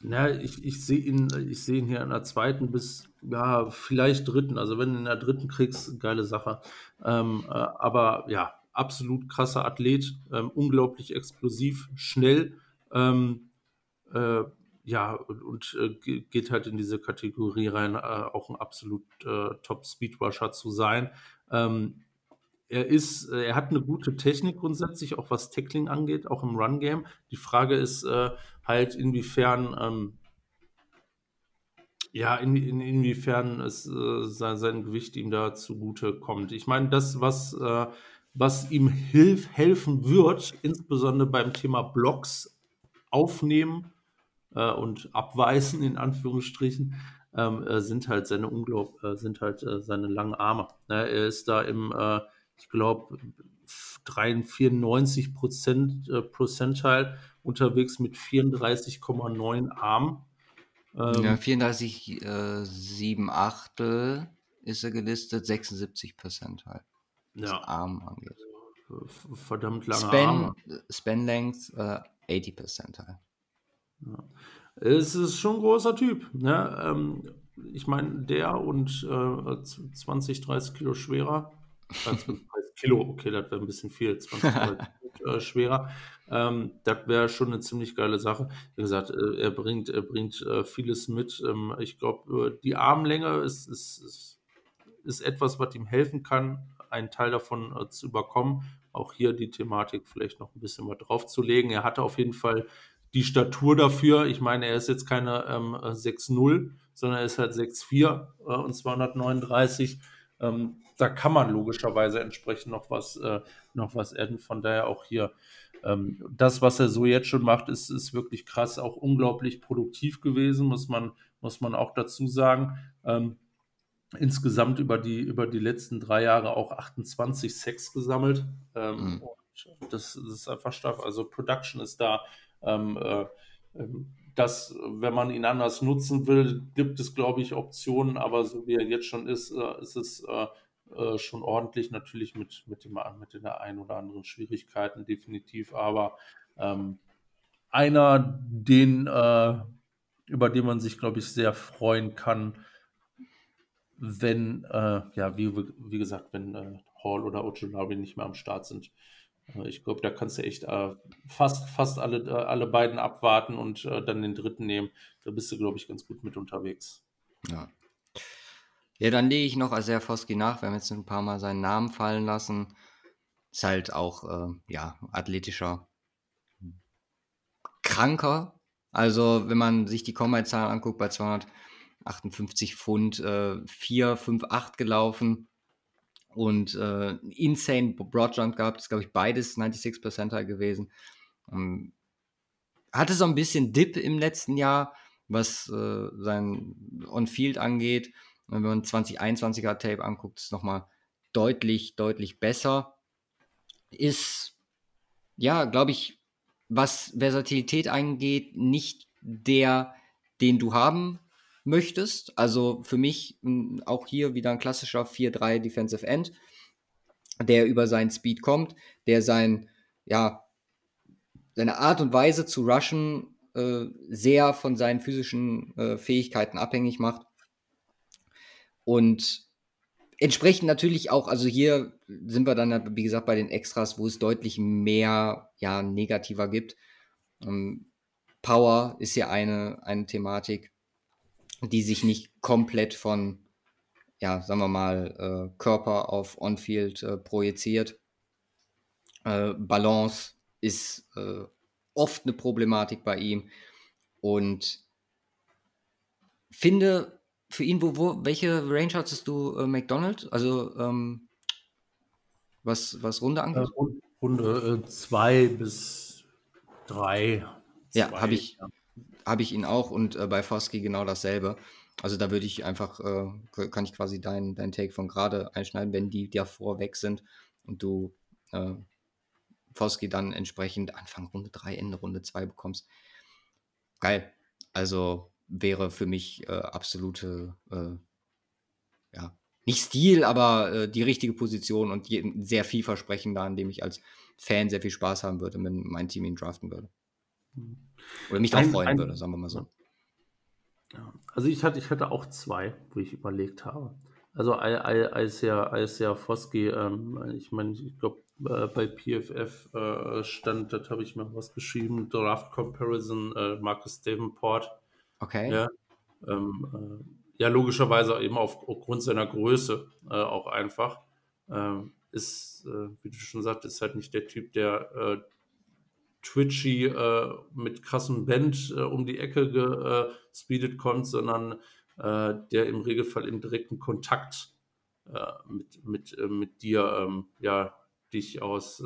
S1: na, ich, ich sehe ihn, ich ihn hier in der zweiten bis ja, vielleicht dritten. Also wenn du in der dritten kriegst, geile Sache. Ähm, äh, aber ja, absolut krasser Athlet, ähm, unglaublich explosiv, schnell. Ähm, äh, ja, und, und äh, geht halt in diese Kategorie rein, äh, auch ein absolut äh, Top-Speedrusher zu sein. Ähm, er ist, äh, er hat eine gute Technik grundsätzlich, auch was Tackling angeht, auch im Run-Game. Die Frage ist äh, halt, inwiefern ähm, ja, in, in, inwiefern es äh, sein, sein Gewicht ihm da zugute kommt. Ich meine, das, was, was ihm hilf, helfen wird, insbesondere beim Thema Blocks aufnehmen äh, und abweisen, in Anführungsstrichen, ähm, äh, sind halt seine Unglaub, äh, sind halt äh, seine langen Arme. Ne? Er ist da im, ich glaube, 94 Prozent Prozentteil unterwegs mit 34,9 Armen.
S2: Ähm, ja, 34, äh, 7 Achtel ist er gelistet, 76 Prozent halt. Was ja. Arm angeht.
S1: Verdammt lange
S2: Span, Arme. Span Length, äh, 80 Prozent halt.
S1: Ja. Es ist schon ein großer Typ. Ne? Ähm, ich meine, der und äh, 20, 30 Kilo schwerer. 20, 30 Kilo, okay, das wäre ein bisschen viel. 20, 30 äh, schwerer. Ähm, das wäre schon eine ziemlich geile Sache. Wie gesagt, äh, er bringt, er bringt äh, vieles mit. Ähm, ich glaube, äh, die Armlänge ist, ist, ist, ist, etwas, was ihm helfen kann, einen Teil davon äh, zu überkommen. Auch hier die Thematik vielleicht noch ein bisschen was draufzulegen. Er hatte auf jeden Fall die Statur dafür. Ich meine, er ist jetzt keine ähm, 6-0, sondern er ist halt 6-4 äh, und 239. Ähm, da kann man logischerweise entsprechend noch was, äh, noch was adden. Von daher auch hier ähm, das, was er so jetzt schon macht, ist, ist wirklich krass, auch unglaublich produktiv gewesen, muss man, muss man auch dazu sagen. Ähm, insgesamt über die, über die letzten drei Jahre auch 28 Sex gesammelt. Ähm, mhm. das, das, ist einfach stark. Also Production ist da. Ähm, äh, ähm, das, wenn man ihn anders nutzen will, gibt es, glaube ich, Optionen, aber so wie er jetzt schon ist, äh, ist es äh, äh, schon ordentlich, natürlich mit, mit, dem, mit den ein oder anderen Schwierigkeiten, definitiv, aber ähm, einer, den, äh, über den man sich, glaube ich, sehr freuen kann, wenn, äh, ja, wie, wie gesagt, wenn äh, Hall oder Ojolari nicht mehr am Start sind. Äh, ich glaube, da kannst du echt äh, fast, fast alle, alle beiden abwarten und dann den dritten nehmen. Da bist du, glaube ich, ganz gut mit unterwegs.
S2: Ja, ja, dann lege ich noch Aserfoski nach. Wir haben jetzt ein paar Mal seinen Namen fallen lassen. Ist halt auch, äh, ja, athletischer Kranker. Also, wenn man sich die Combine-Zahlen anguckt, bei 258 Pfund, äh, 4, 5, 8 gelaufen und äh, insane Broadjump gehabt. Das ist, glaube ich, beides 96 Percentile gewesen. Ähm, hatte so ein bisschen Dip im letzten Jahr, was äh, sein On-Field angeht wenn man 2021er Tape anguckt, ist es nochmal deutlich, deutlich besser. Ist, ja, glaube ich, was Versatilität angeht, nicht der, den du haben möchtest. Also für mich hm, auch hier wieder ein klassischer 4-3 Defensive End, der über seinen Speed kommt, der sein, ja, seine Art und Weise zu rushen äh, sehr von seinen physischen äh, Fähigkeiten abhängig macht. Und entsprechend natürlich auch, also hier sind wir dann, wie gesagt, bei den Extras, wo es deutlich mehr ja, negativer gibt. Ähm, Power ist ja eine, eine Thematik, die sich nicht komplett von, ja, sagen wir mal, äh, Körper auf On-Field äh, projiziert. Äh, Balance ist äh, oft eine Problematik bei ihm und finde, für ihn, wo, wo, welche Range hattest du äh, McDonald? Also ähm, was, was Runde angeht?
S1: Äh, Runde 2 äh, bis Drei.
S2: Ja, habe ich, hab ich ihn auch und äh, bei Foskey genau dasselbe. Also da würde ich einfach, äh, kann ich quasi deinen dein Take von gerade einschneiden, wenn die davor weg sind und du äh, Foskey dann entsprechend Anfang Runde 3, Ende Runde 2 bekommst. Geil. Also wäre für mich äh, absolute, äh, ja, nicht Stil, aber äh, die richtige Position und je, sehr vielversprechender, an dem ich als Fan sehr viel Spaß haben würde, wenn mein Team ihn draften würde. Oder mich darauf freuen ein, würde, sagen wir mal so.
S1: Ja, also ich hatte, ich hatte auch zwei, wo ich überlegt habe. Also als ja, als ja Foski, ähm, ich meine, ich glaube, äh, bei PFF äh, stand, das habe ich mir was geschrieben, Draft Comparison, äh, Marcus Davenport.
S2: Okay.
S1: Ja, ähm, äh, ja, logischerweise eben aufgrund seiner Größe äh, auch einfach. Ähm, ist, wie du schon sagst, ist halt nicht der Typ, der twitchy äh, mit krassem Band äh, um die Ecke gespeedet kommt, sondern äh, der im Regelfall im direkten Kontakt mit, mit, mit dir ähm, ja, dich aus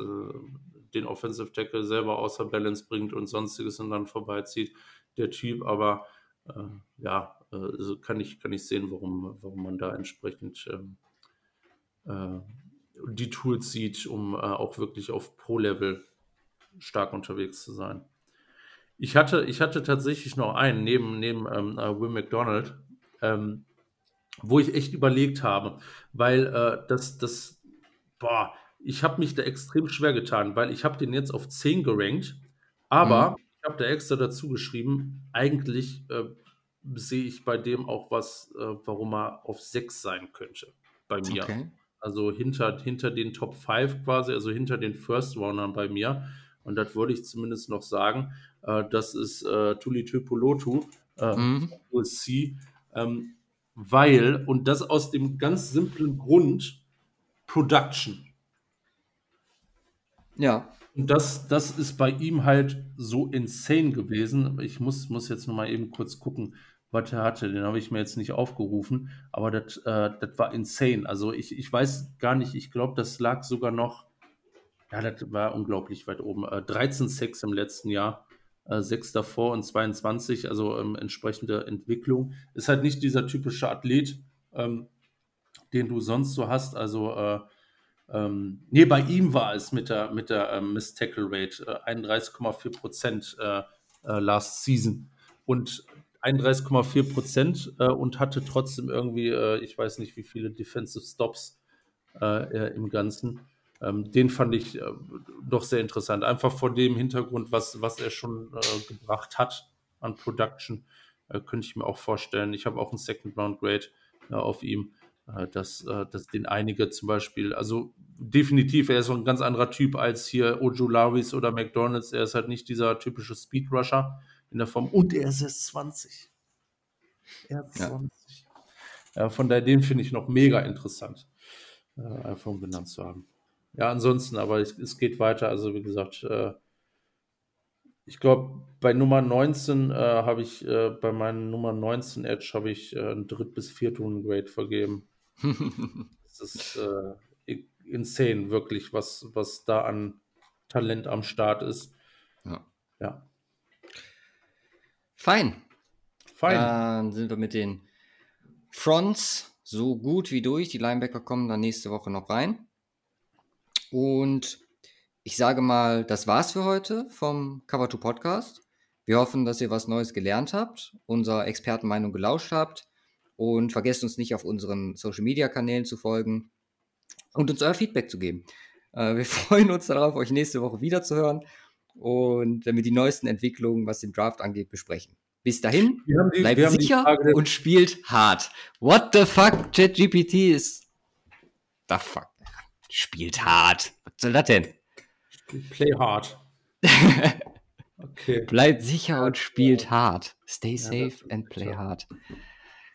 S1: den Offensive Tackle selber außer Balance bringt und sonstiges und dann vorbeizieht. Der Typ, aber ja, also kann ich, kann ich sehen, warum, warum man da entsprechend ähm, die Tools sieht, um auch wirklich auf Pro-Level stark unterwegs zu sein. Ich hatte, ich hatte tatsächlich noch einen neben, neben ähm, äh, Will McDonald, ähm, wo ich echt überlegt habe, weil äh, das, das, boah, ich habe mich da extrem schwer getan, weil ich habe den jetzt auf 10 gerankt, aber mhm. ich habe da extra dazu geschrieben, eigentlich äh, sehe ich bei dem auch was, äh, warum er auf 6 sein könnte bei mir. Okay. Also hinter, hinter den Top 5 quasi, also hinter den First Roundern bei mir. Und das würde ich zumindest noch sagen. Äh, das ist äh, Tuli Tupolotu, äh, mhm. USC, ähm, weil, und das aus dem ganz simplen Grund, Production.
S2: Ja.
S1: Und das, das ist bei ihm halt so insane gewesen. Ich muss, muss jetzt noch mal eben kurz gucken, was er hatte. Den habe ich mir jetzt nicht aufgerufen, aber das, äh, war insane. Also ich, ich weiß gar nicht, ich glaube, das lag sogar noch ja, das war unglaublich weit oben. Äh, 13 Sex im letzten Jahr, äh, 6 davor und 22, also ähm, entsprechende Entwicklung. Ist halt nicht dieser typische Athlet, ähm, den du sonst so hast. Also, äh, ähm, nee, bei ihm war es mit der, mit der ähm, Miss Tackle Rate äh, 31,4 Prozent äh, äh, last season. Und 31,4 Prozent äh, und hatte trotzdem irgendwie, äh, ich weiß nicht, wie viele Defensive Stops äh, im Ganzen. Ähm, den fand ich äh, doch sehr interessant. Einfach vor dem Hintergrund, was, was er schon äh, gebracht hat an Production, äh, könnte ich mir auch vorstellen. Ich habe auch einen Second Round Grade äh, auf ihm, äh, dass, äh, dass den einige zum Beispiel, also definitiv, er ist so ein ganz anderer Typ als hier Ojo Laris oder McDonalds. Er ist halt nicht dieser typische Speed Rusher in der Form. Und er ist erst 20. Er ist 20. Ja. von daher, den finde ich noch mega interessant, einfach um genannt zu haben ja, ansonsten, aber es, es, geht weiter. Also, wie gesagt, äh, ich glaube, bei Nummer 19 äh, habe ich, äh, bei meinem Nummer 19 Edge habe ich äh, ein Dritt- bis Viertrunden-Grade vergeben. das ist äh, insane, wirklich, was, was da an Talent am Start ist.
S2: Ja.
S1: ja.
S2: Fein.
S1: Fein.
S2: Dann sind wir mit den Fronts so gut wie durch. Die Linebacker kommen dann nächste Woche noch rein. Und ich sage mal, das war's für heute vom Cover 2 Podcast. Wir hoffen, dass ihr was Neues gelernt habt, unserer Expertenmeinung gelauscht habt und vergesst uns nicht auf unseren Social Media Kanälen zu folgen und uns euer Feedback zu geben. Äh, wir freuen uns darauf, euch nächste Woche wiederzuhören und damit die neuesten Entwicklungen, was den Draft angeht, besprechen. Bis dahin, die, bleibt sicher und spielt hart. What the fuck, ChatGPT ist the fuck. Spielt hart. Was soll das denn?
S1: Play hard.
S2: okay. Bleibt sicher und spielt hart. Stay safe ja, and play hard.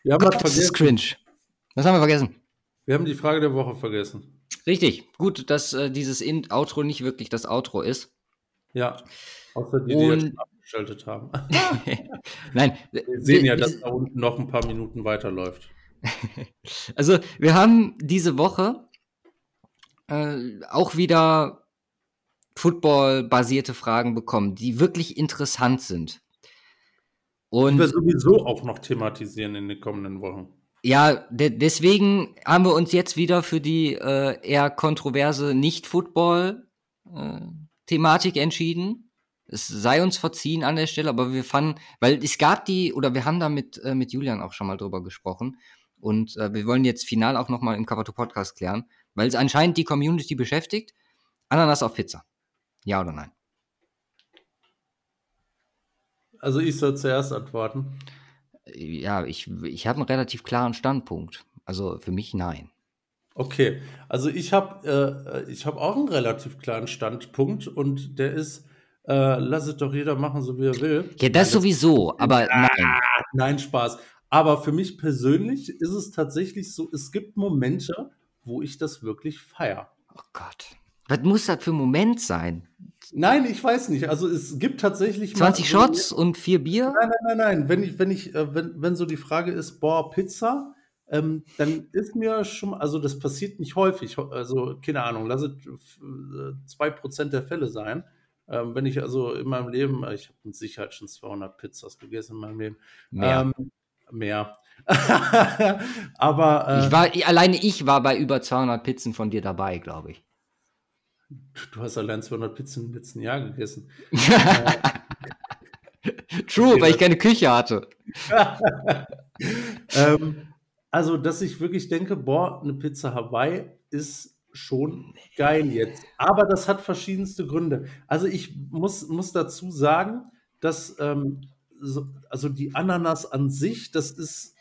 S1: Wir haben Gott, das ist
S2: cringe. Was haben wir vergessen?
S1: Wir haben die Frage der Woche vergessen.
S2: Richtig. Gut, dass äh, dieses In Outro nicht wirklich das Outro ist.
S1: Ja. Außer die, die jetzt abgeschaltet haben.
S2: Nein.
S1: Wir sehen ja, dass da unten noch ein paar Minuten weiterläuft.
S2: also, wir haben diese Woche äh, auch wieder Football-basierte Fragen bekommen, die wirklich interessant sind.
S1: Und die wir sowieso auch noch thematisieren in den kommenden Wochen.
S2: Ja, de deswegen haben wir uns jetzt wieder für die äh, eher kontroverse Nicht-Football-Thematik äh, entschieden. Es sei uns verziehen an der Stelle, aber wir fanden, weil es gab die, oder wir haben da mit, äh, mit Julian auch schon mal drüber gesprochen. Und äh, wir wollen jetzt final auch nochmal im Kapato Podcast klären, weil es anscheinend die Community beschäftigt. Ananas auf Pizza. Ja oder nein?
S1: Also ich soll zuerst antworten.
S2: Ja, ich, ich habe einen relativ klaren Standpunkt. Also für mich nein.
S1: Okay, also ich habe äh, hab auch einen relativ klaren Standpunkt und der ist, äh, lass es doch jeder machen, so wie er will.
S2: Ja, das Nein, sowieso, aber
S1: ah, nein. Nein, Spaß. Aber für mich persönlich ist es tatsächlich so, es gibt Momente, wo ich das wirklich feiere.
S2: Oh Gott. Was muss das für ein Moment sein?
S1: Nein, ich weiß nicht. Also es gibt tatsächlich
S2: 20 mal, Shots und vier Bier?
S1: Nein, nein, nein, nein. Wenn ich, wenn ich, äh, wenn, wenn so die Frage ist, boah, Pizza, ähm, dann ist mir schon, also das passiert nicht häufig. Also keine Ahnung, lass es äh, zwei Prozent der Fälle sein. Ähm, wenn ich also in meinem Leben, äh, ich habe mit Sicherheit schon 200 Pizzas gegessen in meinem Leben.
S2: Mehr.
S1: Ähm, mehr. Aber
S2: äh, ich war, alleine ich war bei über 200 Pizzen von dir dabei, glaube ich.
S1: Du hast allein 200 Pizzen im letzten Jahr gegessen.
S2: True, weil ich keine Küche hatte.
S1: ähm, also, dass ich wirklich denke, boah, eine Pizza Hawaii ist schon geil jetzt. Aber das hat verschiedenste Gründe. Also ich muss, muss dazu sagen, dass ähm, so, also die Ananas an sich, das ist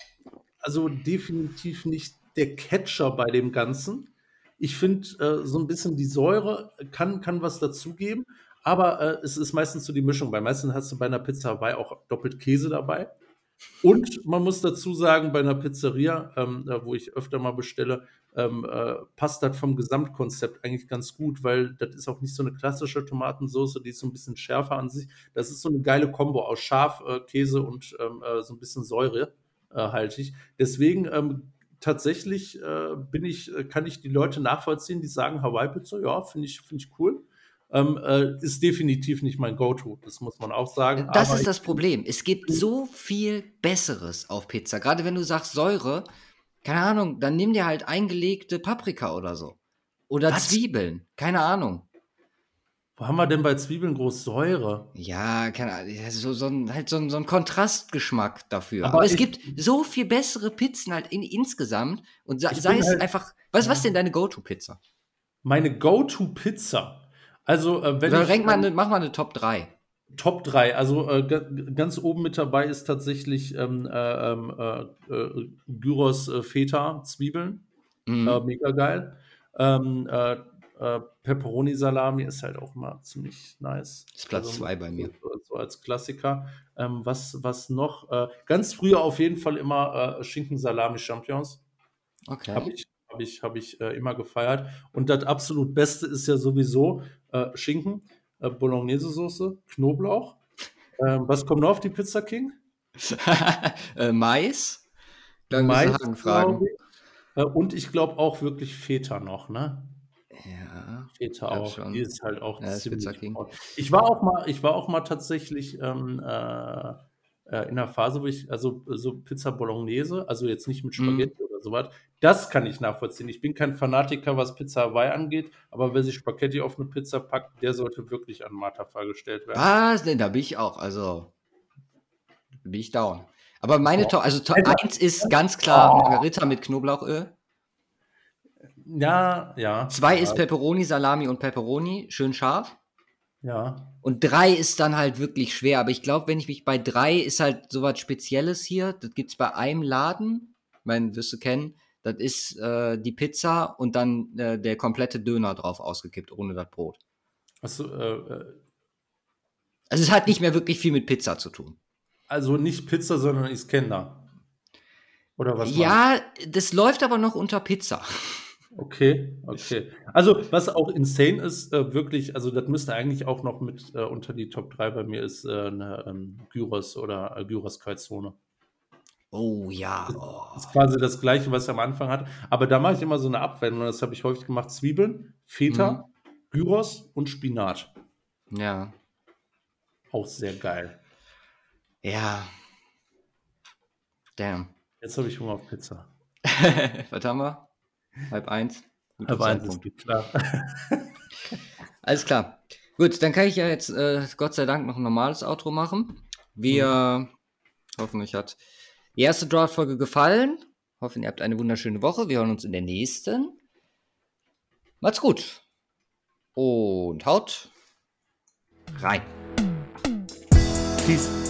S1: also definitiv nicht der Catcher bei dem Ganzen. Ich finde, äh, so ein bisschen die Säure kann, kann was dazugeben, aber äh, es ist meistens so die Mischung. Bei meisten hast du bei einer Pizza Hawaii auch doppelt Käse dabei. Und man muss dazu sagen, bei einer Pizzeria, ähm, wo ich öfter mal bestelle, ähm, äh, passt das vom Gesamtkonzept eigentlich ganz gut, weil das ist auch nicht so eine klassische Tomatensauce, die ist so ein bisschen schärfer an sich. Das ist so eine geile Kombo aus Schaf, äh, Käse und ähm, äh, so ein bisschen Säure äh, haltig. Deswegen ähm, tatsächlich äh, bin ich, äh, kann ich die Leute nachvollziehen, die sagen Hawaii-Pizza, ja, finde ich, finde ich cool. Ähm, äh, ist definitiv nicht mein Go-To, das muss man auch sagen.
S2: Das ist das Problem. Es gibt so viel Besseres auf Pizza. Gerade wenn du sagst Säure, keine Ahnung, dann nimm dir halt eingelegte Paprika oder so. Oder Was? Zwiebeln, keine Ahnung.
S1: Wo haben wir denn bei Zwiebeln groß Säure?
S2: Ja, keine Ahnung, so, so ein, halt so ein, so ein Kontrastgeschmack dafür. Aber, Aber es gibt so viel bessere Pizzen halt in, insgesamt. Und sei, sei es halt, einfach. Was, ja. was denn deine Go-To-Pizza?
S1: Meine Go-To-Pizza. Also, äh, wenn
S2: Oder ich. Mal eine, mach mal eine Top 3.
S1: Top 3, also äh, ganz oben mit dabei ist tatsächlich ähm, äh, ähm, äh, äh, Gyros äh, Feta Zwiebeln. Mhm. Äh, mega geil. Ähm, äh, Pepperoni Salami ist halt auch mal ziemlich nice.
S2: Das ist Platz 2 also, bei mir.
S1: So, als Klassiker. Ähm, was, was noch? ganz früher auf jeden Fall immer Schinken Salami Champions.
S2: Okay.
S1: Habe ich, hab ich, hab ich immer gefeiert. Und das absolut Beste ist ja sowieso Schinken äh, Bolognese-Soße, Knoblauch. Ähm, was kommt noch auf die Pizza King?
S2: äh, Mais.
S1: Dann Mais, fragen. Äh, und ich glaube auch wirklich Feta noch, ne?
S2: Ja.
S1: Auch.
S2: Schon.
S1: Die ist halt auch
S2: ja, ziemlich
S1: Ich war auch mal, ich war auch mal tatsächlich ähm, äh, äh, in der Phase, wo ich, also so Pizza Bolognese, also jetzt nicht mit mhm. Spaghetti mm. oder sowas, das kann ich nachvollziehen. Ich bin kein Fanatiker, was Pizza Hawaii angeht, aber wer sich Spaghetti auf eine Pizza packt, der sollte wirklich an Martha gestellt werden.
S2: Was? Denn da bin ich auch, also bin ich down. Aber meine oh. Top, also Top 1 ist ganz klar oh. Margarita mit Knoblauchöl.
S1: Ja, ja.
S2: Zwei
S1: ja.
S2: ist Pepperoni, Salami und Pepperoni, schön scharf.
S1: Ja.
S2: Und drei ist dann halt wirklich schwer. Aber ich glaube, wenn ich mich bei drei ist halt sowas Spezielles hier. Das gibt es bei einem Laden. Ich meine, wirst du kennen. Das ist äh, die Pizza und dann äh, der komplette Döner drauf ausgekippt, ohne das Brot.
S1: Achso, äh, äh,
S2: also es hat nicht mehr wirklich viel mit Pizza zu tun.
S1: Also nicht Pizza, sondern Iskender.
S2: Oder was? Ja, das läuft aber noch unter Pizza.
S1: Okay, okay. Also, was auch insane ist, äh, wirklich, also das müsste eigentlich auch noch mit äh, unter die Top 3 bei mir ist äh, eine ähm, Gyros oder äh, Gyros Kalzone.
S2: Oh ja.
S1: Oh. Das ist quasi das gleiche, was ich am Anfang hatte. Aber da mache ich immer so eine Abwendung. Das habe ich häufig gemacht. Zwiebeln, Feta, mhm. Gyros und Spinat.
S2: Ja.
S1: Auch sehr geil.
S2: Ja. Damn.
S1: Jetzt habe ich Hunger auf Pizza.
S2: Was haben wir? Halb eins. Guter
S1: Halb eins ist klar.
S2: Alles klar. Gut, dann kann ich ja jetzt äh, Gott sei Dank noch ein normales Outro machen. Wir hoffen, euch hat die erste Draft-Folge gefallen. Hoffen, ihr habt eine wunderschöne Woche. Wir hören uns in der nächsten. Macht's gut. Und haut rein.
S1: Peace.